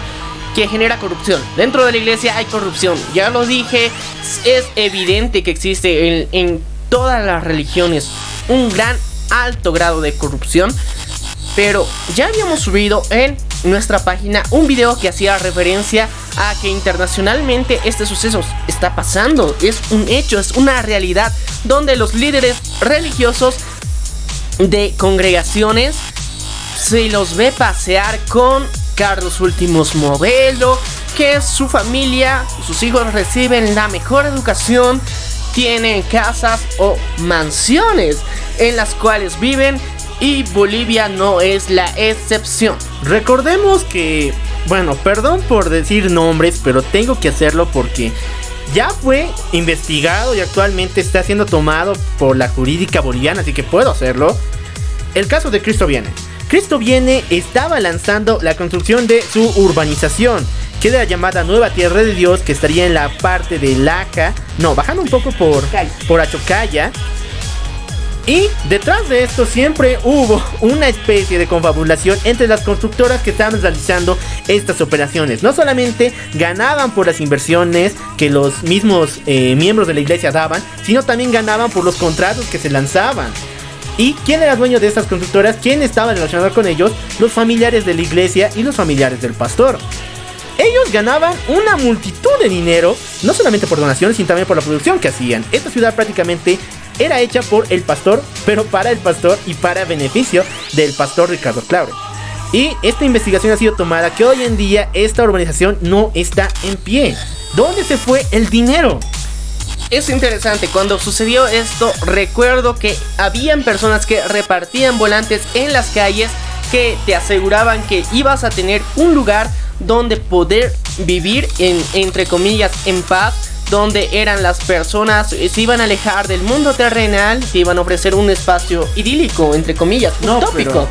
que genera corrupción. Dentro de la iglesia hay corrupción. Ya lo dije, es evidente que existe en, en todas las religiones un gran alto grado de corrupción. Pero ya habíamos subido en nuestra página un video que hacía referencia a que internacionalmente este suceso está pasando. Es un hecho, es una realidad donde los líderes religiosos de congregaciones se los ve pasear con carros últimos modelo, que su familia, sus hijos reciben la mejor educación, tienen casas o mansiones en las cuales viven y Bolivia no es la excepción. Recordemos que, bueno, perdón por decir nombres, pero tengo que hacerlo porque ya fue investigado y actualmente está siendo tomado por la jurídica boliviana, así que puedo hacerlo. El caso de Cristo Viene. Cristo Viene estaba lanzando la construcción de su urbanización, que era llamada Nueva Tierra de Dios, que estaría en la parte de Laja, no, bajando un poco por, por Achocaya y detrás de esto siempre hubo una especie de confabulación entre las constructoras que estaban realizando estas operaciones. No solamente ganaban por las inversiones que los mismos eh, miembros de la iglesia daban, sino también ganaban por los contratos que se lanzaban. ¿Y quién era dueño de estas constructoras? ¿Quién estaba relacionado con ellos? Los familiares de la iglesia y los familiares del pastor. Ellos ganaban una multitud de dinero, no solamente por donaciones, sino también por la producción que hacían. Esta ciudad prácticamente era hecha por el pastor, pero para el pastor y para beneficio del pastor Ricardo Claure. Y esta investigación ha sido tomada que hoy en día esta urbanización no está en pie. ¿Dónde se fue el dinero? Es interesante, cuando sucedió esto, recuerdo que habían personas que repartían volantes en las calles que te aseguraban que ibas a tener un lugar donde poder vivir en entre comillas en paz donde eran las personas, eh, se iban a alejar del mundo terrenal, se iban a ofrecer un espacio idílico, entre comillas, no, utópico.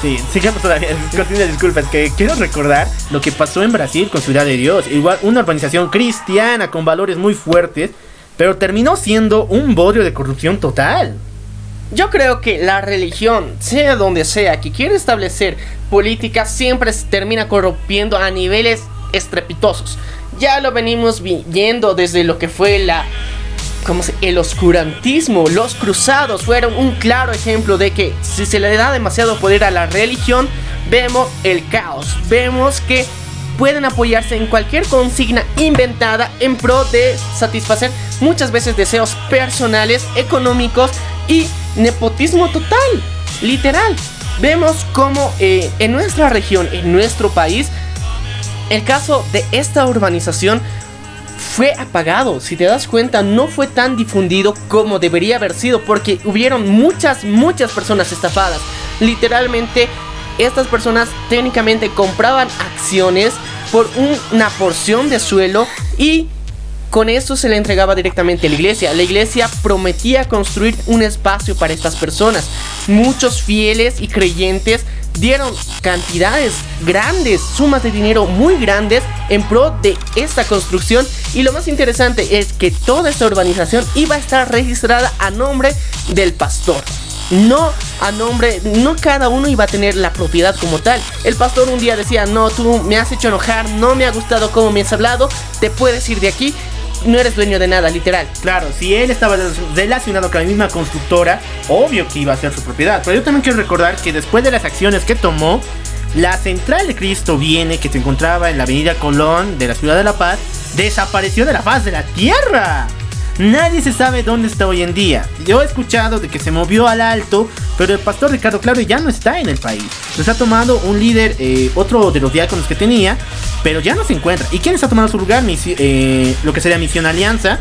sí, sigamos todavía, [laughs] continúa, disculpas, que quiero recordar lo que pasó en Brasil con Ciudad de Dios, igual una organización cristiana con valores muy fuertes, pero terminó siendo un bodrio de corrupción total. Yo creo que la religión, sea donde sea, que quiere establecer política, siempre se termina corrompiendo a niveles estrepitosos. Ya lo venimos viendo desde lo que fue la como el oscurantismo, los cruzados fueron un claro ejemplo de que si se le da demasiado poder a la religión, vemos el caos, vemos que pueden apoyarse en cualquier consigna inventada en pro de satisfacer muchas veces deseos personales, económicos y nepotismo total, literal. Vemos como eh, en nuestra región, en nuestro país, el caso de esta urbanización fue apagado. Si te das cuenta, no fue tan difundido como debería haber sido porque hubieron muchas, muchas personas estafadas. Literalmente, estas personas técnicamente compraban acciones por una porción de suelo y con eso se le entregaba directamente a la iglesia. La iglesia prometía construir un espacio para estas personas. Muchos fieles y creyentes dieron cantidades grandes, sumas de dinero muy grandes en pro de esta construcción. Y lo más interesante es que toda esta urbanización iba a estar registrada a nombre del pastor. No a nombre, no cada uno iba a tener la propiedad como tal. El pastor un día decía, no, tú me has hecho enojar, no me ha gustado cómo me has hablado, te puedes ir de aquí no eres dueño de nada, literal. Claro, si él estaba relacionado con la misma constructora, obvio que iba a ser su propiedad. Pero yo también quiero recordar que después de las acciones que tomó, la central de Cristo viene, que se encontraba en la avenida Colón de la ciudad de La Paz, desapareció de la faz de la tierra. Nadie se sabe dónde está hoy en día. Yo he escuchado de que se movió al alto, pero el pastor Ricardo Claro ya no está en el país. Nos ha tomado un líder, eh, otro de los diáconos que tenía, pero ya no se encuentra. ¿Y quién está tomando su lugar? Eh, lo que sería Misión Alianza.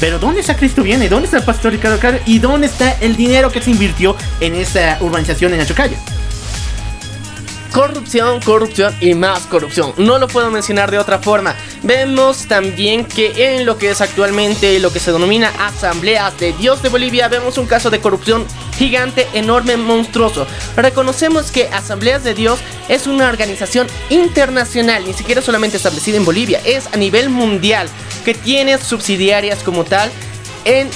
Pero ¿dónde está Cristo Viene? ¿Dónde está el pastor Ricardo Claro? ¿Y dónde está el dinero que se invirtió en esa urbanización en Achocaya? Corrupción, corrupción y más corrupción. No lo puedo mencionar de otra forma. Vemos también que en lo que es actualmente lo que se denomina asambleas de Dios de Bolivia, vemos un caso de corrupción gigante, enorme, monstruoso. Reconocemos que Asambleas de Dios es una organización internacional, ni siquiera solamente establecida en Bolivia, es a nivel mundial, que tiene subsidiarias como tal en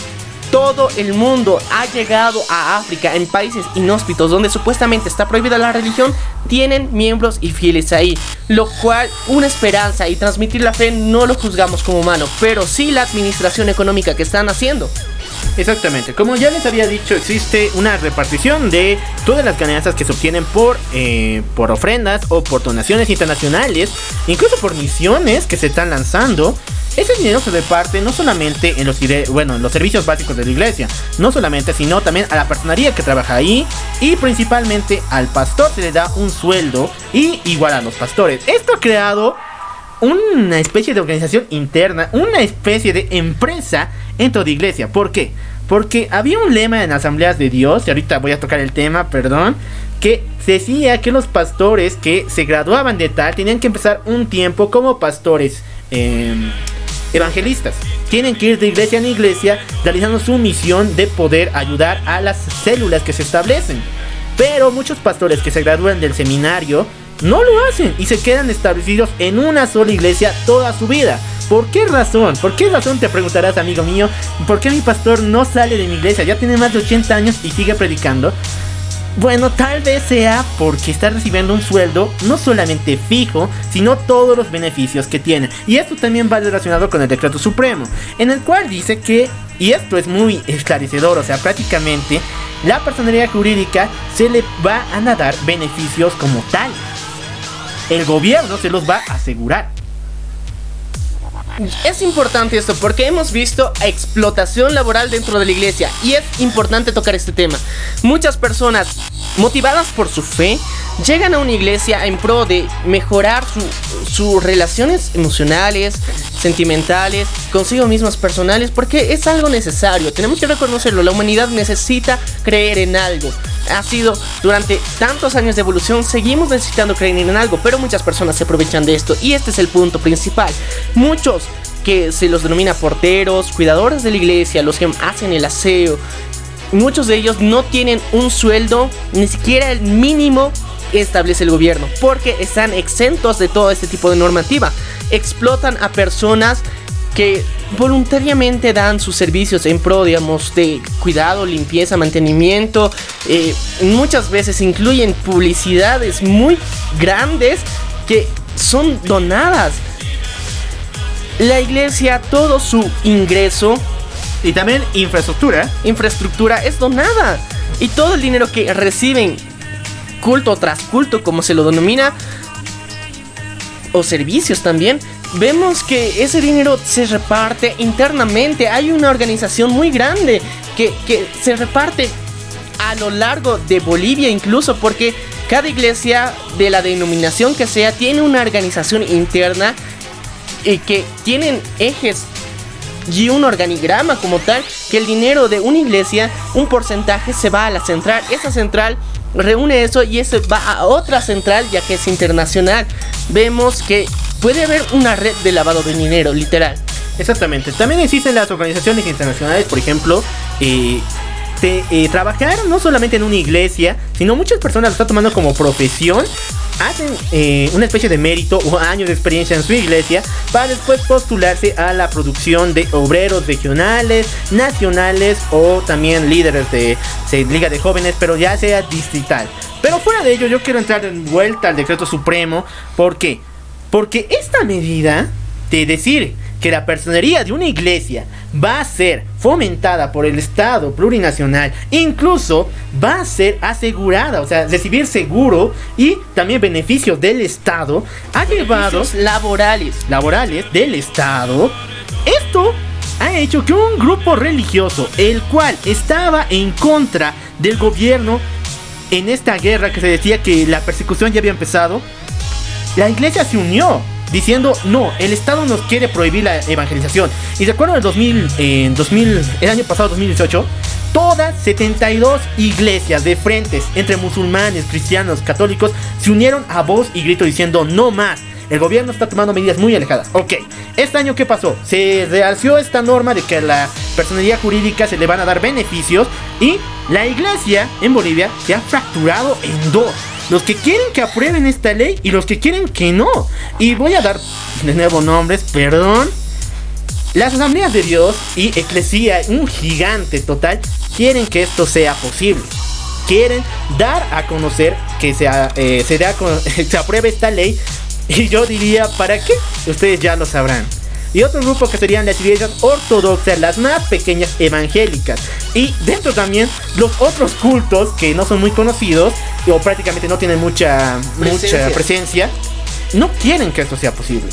todo el mundo ha llegado a África en países inhóspitos donde supuestamente está prohibida la religión, tienen miembros y fieles ahí, lo cual una esperanza y transmitir la fe no lo juzgamos como humano, pero sí la administración económica que están haciendo. Exactamente, como ya les había dicho, existe una repartición de todas las ganancias que se obtienen por, eh, por ofrendas o por donaciones internacionales, incluso por misiones que se están lanzando. Ese dinero se reparte no solamente en los, bueno, en los servicios básicos de la iglesia, no solamente, sino también a la personería que trabaja ahí y principalmente al pastor se le da un sueldo y igual a los pastores. Esto ha creado una especie de organización interna, una especie de empresa en toda iglesia. ¿Por qué? Porque había un lema en asambleas de Dios, y ahorita voy a tocar el tema, perdón, que decía que los pastores que se graduaban de tal tenían que empezar un tiempo como pastores em, evangelistas. Tienen que ir de iglesia en iglesia realizando su misión de poder ayudar a las células que se establecen. Pero muchos pastores que se gradúan del seminario no lo hacen y se quedan establecidos en una sola iglesia toda su vida. ¿Por qué razón? ¿Por qué razón te preguntarás, amigo mío? ¿Por qué mi pastor no sale de mi iglesia? Ya tiene más de 80 años y sigue predicando. Bueno, tal vez sea porque está recibiendo un sueldo no solamente fijo, sino todos los beneficios que tiene. Y esto también va relacionado con el decreto supremo, en el cual dice que, y esto es muy esclarecedor, o sea, prácticamente la personalidad jurídica se le va a dar beneficios como tal. El gobierno se los va a asegurar. Es importante esto porque hemos visto explotación laboral dentro de la iglesia y es importante tocar este tema. Muchas personas motivadas por su fe llegan a una iglesia en pro de mejorar sus relaciones emocionales, sentimentales, consigo mismas personales, porque es algo necesario. Tenemos que reconocerlo. La humanidad necesita creer en algo. Ha sido durante tantos años de evolución, seguimos necesitando creer en algo, pero muchas personas se aprovechan de esto y este es el punto principal. Muchos que se los denomina porteros, cuidadores de la iglesia, los que hacen el aseo, muchos de ellos no tienen un sueldo, ni siquiera el mínimo establece el gobierno, porque están exentos de todo este tipo de normativa. Explotan a personas que voluntariamente dan sus servicios en pro, digamos, de cuidado, limpieza, mantenimiento. Eh, muchas veces incluyen publicidades muy grandes que son donadas. La iglesia, todo su ingreso y también infraestructura. Infraestructura es donada. Y todo el dinero que reciben culto tras culto, como se lo denomina, o servicios también, vemos que ese dinero se reparte internamente. Hay una organización muy grande que, que se reparte a lo largo de Bolivia incluso, porque cada iglesia de la denominación que sea tiene una organización interna y que tienen ejes y un organigrama como tal, que el dinero de una iglesia, un porcentaje se va a la central. Esa central reúne eso y eso va a otra central ya que es internacional. Vemos que puede haber una red de lavado de dinero, literal. Exactamente. También existen las organizaciones internacionales, por ejemplo, eh, eh, trabajar no solamente en una iglesia, sino muchas personas lo están tomando como profesión hacen eh, una especie de mérito o años de experiencia en su iglesia para después postularse a la producción de obreros regionales, nacionales o también líderes de, Liga de Jóvenes, pero ya sea distrital. Pero fuera de ello, yo quiero entrar en vuelta al decreto supremo. ¿Por qué? Porque esta medida de decir que la personería de una iglesia va a ser fomentada por el Estado plurinacional, incluso va a ser asegurada, o sea, recibir seguro y también beneficios del Estado, ha llevado laborales, laborales del Estado. Esto ha hecho que un grupo religioso, el cual estaba en contra del gobierno en esta guerra que se decía que la persecución ya había empezado, la iglesia se unió diciendo, no, el Estado nos quiere prohibir la evangelización. Y recuerdo el 2000, en 2000, el año pasado, 2018, Todas 72 iglesias de frentes entre musulmanes, cristianos, católicos se unieron a voz y grito diciendo no más. El gobierno está tomando medidas muy alejadas. Ok, este año ¿qué pasó? Se realció esta norma de que a la personalidad jurídica se le van a dar beneficios y la iglesia en Bolivia se ha fracturado en dos. Los que quieren que aprueben esta ley y los que quieren que no. Y voy a dar de nuevo nombres, perdón. Las asambleas de Dios y Eclesía, un gigante total, quieren que esto sea posible. Quieren dar a conocer que se, eh, se, [laughs] se apruebe esta ley. Y yo diría, ¿para qué? Ustedes ya lo sabrán. Y otro grupo que serían las iglesias ortodoxas, las más pequeñas evangélicas. Y dentro también los otros cultos que no son muy conocidos o prácticamente no tienen mucha presencia. mucha presencia, no quieren que esto sea posible.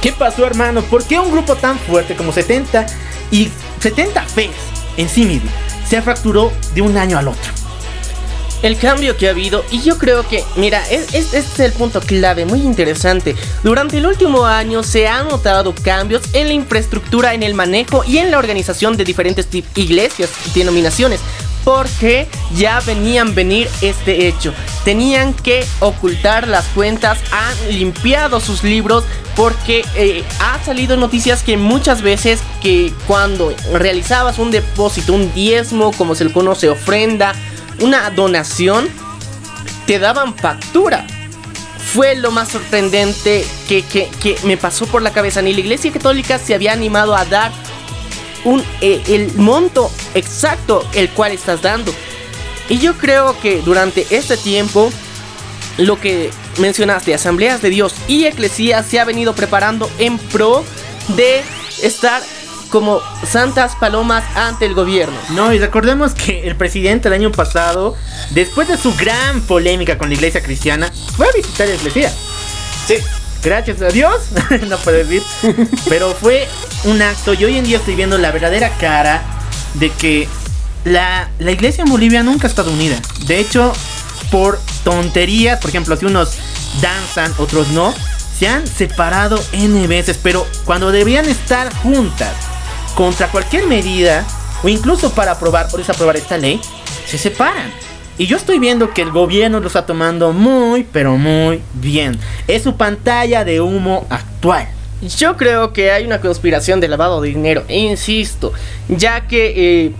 ¿Qué pasó, hermano? ¿Por qué un grupo tan fuerte como 70 y 70 fe en sí mismo se fracturó de un año al otro? El cambio que ha habido y yo creo que, mira, este es el punto clave, muy interesante. Durante el último año se han notado cambios en la infraestructura, en el manejo y en la organización de diferentes iglesias y denominaciones. Porque ya venían venir este hecho. Tenían que ocultar las cuentas, han limpiado sus libros porque eh, ha salido noticias que muchas veces que cuando realizabas un depósito, un diezmo, como se le conoce, ofrenda, una donación, te daban factura. Fue lo más sorprendente que, me pasó por la cabeza. Ni la Iglesia Católica se había animado a dar un, eh, el monto exacto el cual estás dando. Y yo creo que durante este tiempo, lo que mencionaste, asambleas de Dios y eclesía se ha venido preparando en pro de estar como santas palomas ante el gobierno. No, y recordemos que el presidente el año pasado, después de su gran polémica con la iglesia cristiana, fue a visitar la iglesia. Sí. Gracias a Dios, [laughs] no puedo decir. Pero fue un acto y hoy en día estoy viendo la verdadera cara de que la, la iglesia en Bolivia nunca ha estado unida. De hecho, por tonterías, por ejemplo, si unos danzan, otros no, se han separado N veces, pero cuando debían estar juntas contra cualquier medida o incluso para aprobar o desaprobar esta ley, se separan. Y yo estoy viendo que el gobierno lo está tomando muy, pero muy bien. Es su pantalla de humo actual. Yo creo que hay una conspiración de lavado de dinero, insisto, ya que eh,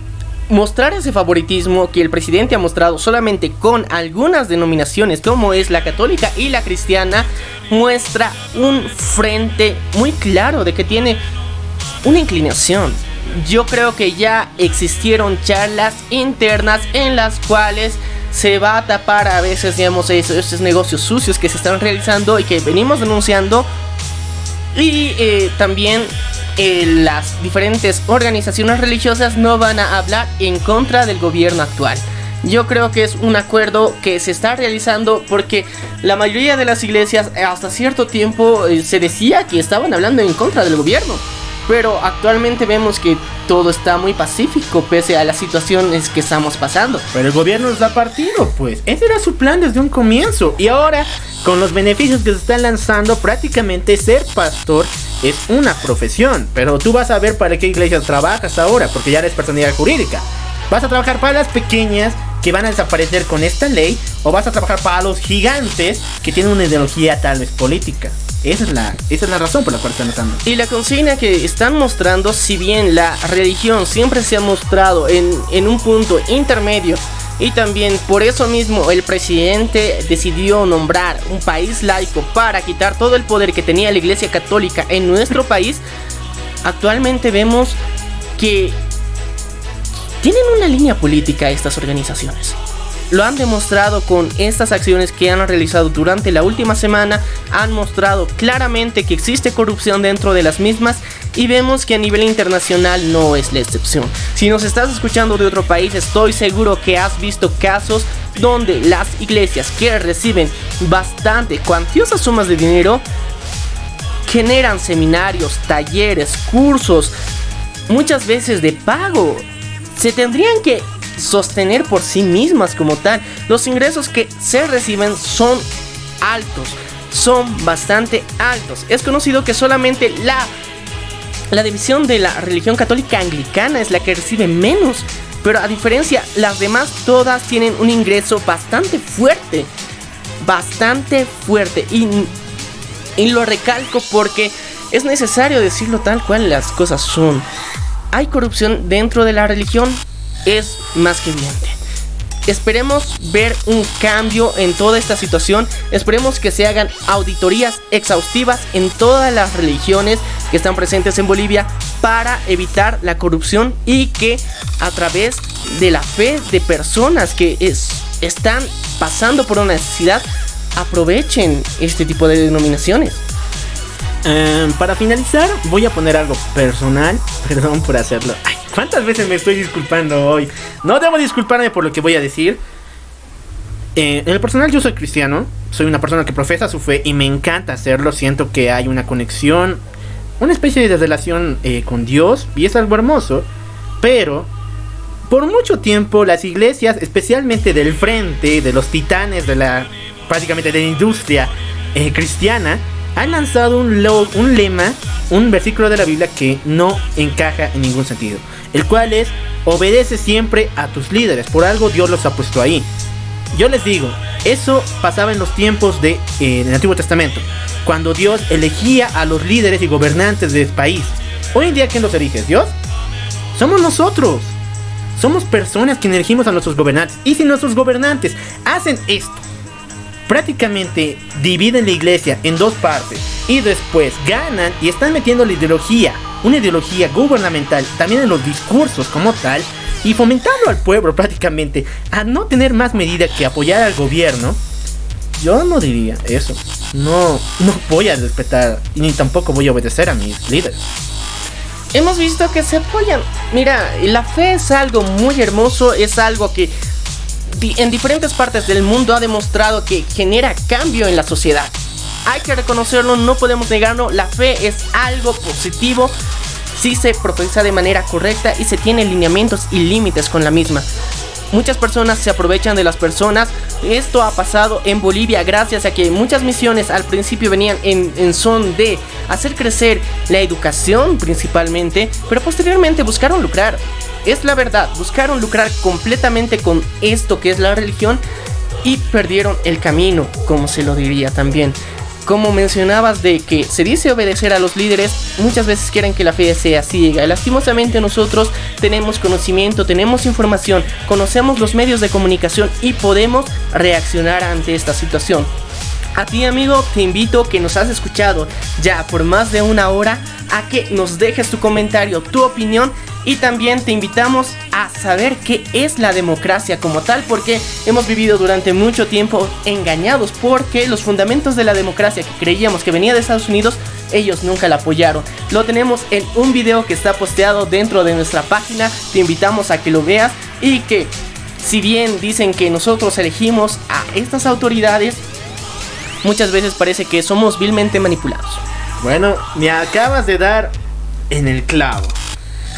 mostrar ese favoritismo que el presidente ha mostrado solamente con algunas denominaciones como es la católica y la cristiana, muestra un frente muy claro de que tiene una inclinación. Yo creo que ya existieron charlas internas en las cuales se va a tapar a veces, digamos, esos, negocios sucios que se están realizando y que venimos denunciando. Y eh, también eh, las diferentes organizaciones religiosas no van a hablar en contra del gobierno actual. Yo creo que es un acuerdo que se está realizando porque la mayoría de las iglesias hasta cierto tiempo eh, se decía que estaban hablando en contra del gobierno. Pero actualmente vemos que todo está muy pacífico pese a las situaciones que estamos pasando. Pero el gobierno nos ha partido, pues. Ese era su plan desde un comienzo. Y ahora, con los beneficios que se están lanzando, prácticamente ser pastor es una profesión. Pero tú vas a ver para qué iglesias trabajas ahora, porque ya eres personalidad jurídica. ¿Vas a trabajar para las pequeñas que van a desaparecer con esta ley? ¿O vas a trabajar para los gigantes que tienen una ideología tal vez política? Esa es la, esa es la razón por la cual están usando. Y la consigna que están mostrando, si bien la religión siempre se ha mostrado en, en un punto intermedio, y también por eso mismo el presidente decidió nombrar un país laico para quitar todo el poder que tenía la Iglesia Católica en nuestro país, actualmente vemos que tienen una línea política estas organizaciones. Lo han demostrado con estas acciones que han realizado durante la última semana. Han mostrado claramente que existe corrupción dentro de las mismas y vemos que a nivel internacional no es la excepción. Si nos estás escuchando de otro país, estoy seguro que has visto casos donde las iglesias que reciben bastante cuantiosas sumas de dinero generan seminarios, talleres, cursos, muchas veces de pago. Se tendrían que sostener por sí mismas como tal. Los ingresos que se reciben son altos, son bastante altos. Es conocido que solamente la, la división de la religión católica anglicana es la que recibe menos Pero a diferencia, las demás todas tienen un ingreso bastante fuerte. Bastante fuerte. Y, y lo recalco porque es necesario decirlo tal cual las cosas son. Hay corrupción dentro de la religión. Es más que evidente. Esperemos ver un cambio en toda esta situación. Esperemos que se hagan auditorías exhaustivas en todas las religiones que están presentes en Bolivia para evitar la corrupción y que a través de la fe de personas que es, están pasando por una necesidad aprovechen este tipo de denominaciones. Em, para finalizar, voy a poner algo personal. [laughs] Perdón por hacerlo. Ay, ¿cuántas veces me estoy disculpando hoy? No debo disculparme por lo que voy a decir. Eh, en el personal yo soy cristiano. Soy una persona que profesa su fe y me encanta hacerlo. Siento que hay una conexión, una especie de relación eh, con Dios y es algo hermoso. Pero por mucho tiempo las iglesias, especialmente del frente, de los titanes de la prácticamente de la industria eh, cristiana, han lanzado un, lema, un versículo de la Biblia que no encaja en ningún sentido. El cual es, obedece siempre a tus líderes, por algo Dios los ha puesto ahí. Yo les digo, eso pasaba en los tiempos del eh, Antiguo Testamento, cuando Dios elegía a los líderes y gobernantes del país. Hoy en día, ¿quién los elige? ¿Dios? Somos nosotros. Somos personas que elegimos a nuestros gobernantes. Y si nuestros gobernantes hacen esto, prácticamente dividen la iglesia en dos partes y después ganan y están metiendo la ideología, una ideología gubernamental, también en los discursos como tal, y fomentando al pueblo prácticamente a no tener más medida que apoyar al gobierno, yo no diría eso. No, no voy a respetar ni tampoco voy a obedecer a mis líderes. Hemos visto que se apoyan. Mira, la fe es algo muy hermoso, es algo que en diferentes partes del mundo ha demostrado que genera cambio en la sociedad. Hay que reconocerlo, no podemos negarlo, la fe es algo positivo si se profesa de manera correcta y se tiene lineamientos y límites con la misma. Muchas personas se aprovechan de las personas. Esto ha pasado en Bolivia gracias a que muchas misiones al principio venían en, son de hacer crecer la educación principalmente, pero posteriormente buscaron lucrar es la verdad, buscaron lucrar completamente con esto que es la religión y perdieron el camino, como se lo diría también. Como mencionabas de que se dice obedecer a los líderes, muchas veces quieren que la fe sea ciega. Lastimosamente nosotros tenemos conocimiento, tenemos información, conocemos los medios de comunicación y podemos reaccionar ante esta situación. A ti amigo te invito que nos has escuchado ya por más de una hora a que nos dejes tu comentario, tu opinión y también te invitamos a saber qué es la democracia como tal porque hemos vivido durante mucho tiempo engañados porque los fundamentos de la democracia que creíamos que venía de Estados Unidos ellos nunca la apoyaron. Lo tenemos en un video que está posteado dentro de nuestra página, te invitamos a que lo veas y que si bien dicen que nosotros elegimos a estas autoridades, muchas veces parece que somos vilmente manipulados. Bueno, me acabas de dar en el clavo.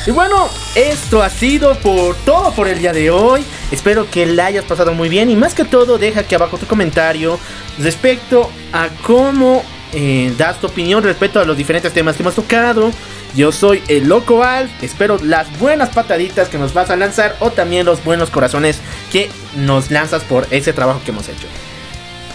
Y bueno, esto ha sido por todo por el día de hoy. Espero que la hayas pasado muy bien y más que todo deja aquí abajo tu comentario respecto a cómo eh, das tu opinión respecto a los diferentes temas que hemos tocado. Yo soy el Loco Alf, espero las buenas pataditas que nos vas a lanzar o también los buenos corazones que nos lanzas por ese trabajo que hemos hecho.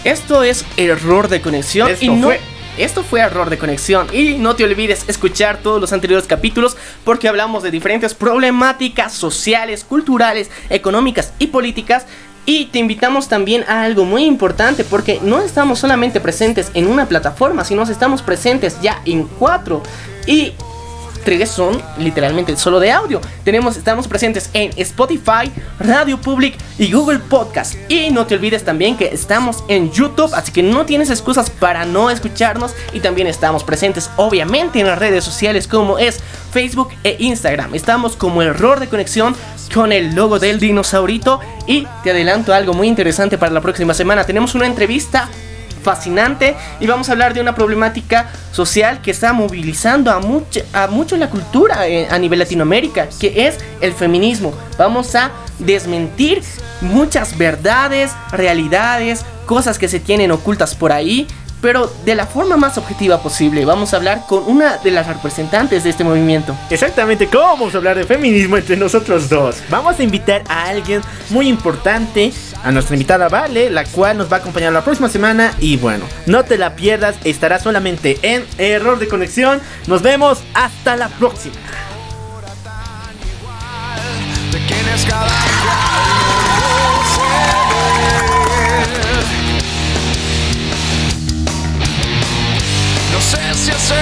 Esto es error de conexión esto y no fue... Esto fue error de conexión y no te olvides escuchar todos los anteriores capítulos porque hablamos de diferentes problemáticas sociales, culturales, económicas y políticas y te invitamos también a algo muy importante porque no estamos solamente presentes en una plataforma, sino estamos presentes ya en cuatro. Y tres son literalmente solo de audio. Tenemos, estamos presentes en Spotify, Radio Public y Google Podcast. Y no te olvides también que estamos en YouTube, así que no tienes excusas para no escucharnos. Y también estamos presentes, obviamente, en las redes sociales como es Facebook e Instagram. Estamos como error de conexión con el logo del dinosaurito. Y te adelanto algo muy interesante para la próxima semana. Tenemos una entrevista fascinante y vamos a hablar de una problemática social que está movilizando a, mucho, a mucho la cultura eh, a nivel Latinoamérica, que es el feminismo. Vamos a desmentir muchas verdades, realidades, cosas que se tienen ocultas por ahí pero de la forma más objetiva posible. Vamos a hablar con una de las representantes de este movimiento. Exactamente, ¿cómo vamos a hablar de feminismo entre nosotros dos? Vamos a invitar a alguien muy importante, a nuestra invitada Vale, la cual nos va a acompañar la próxima semana. Y bueno, no te la pierdas, estará solamente en error de conexión. Nos vemos hasta la próxima. inocência sem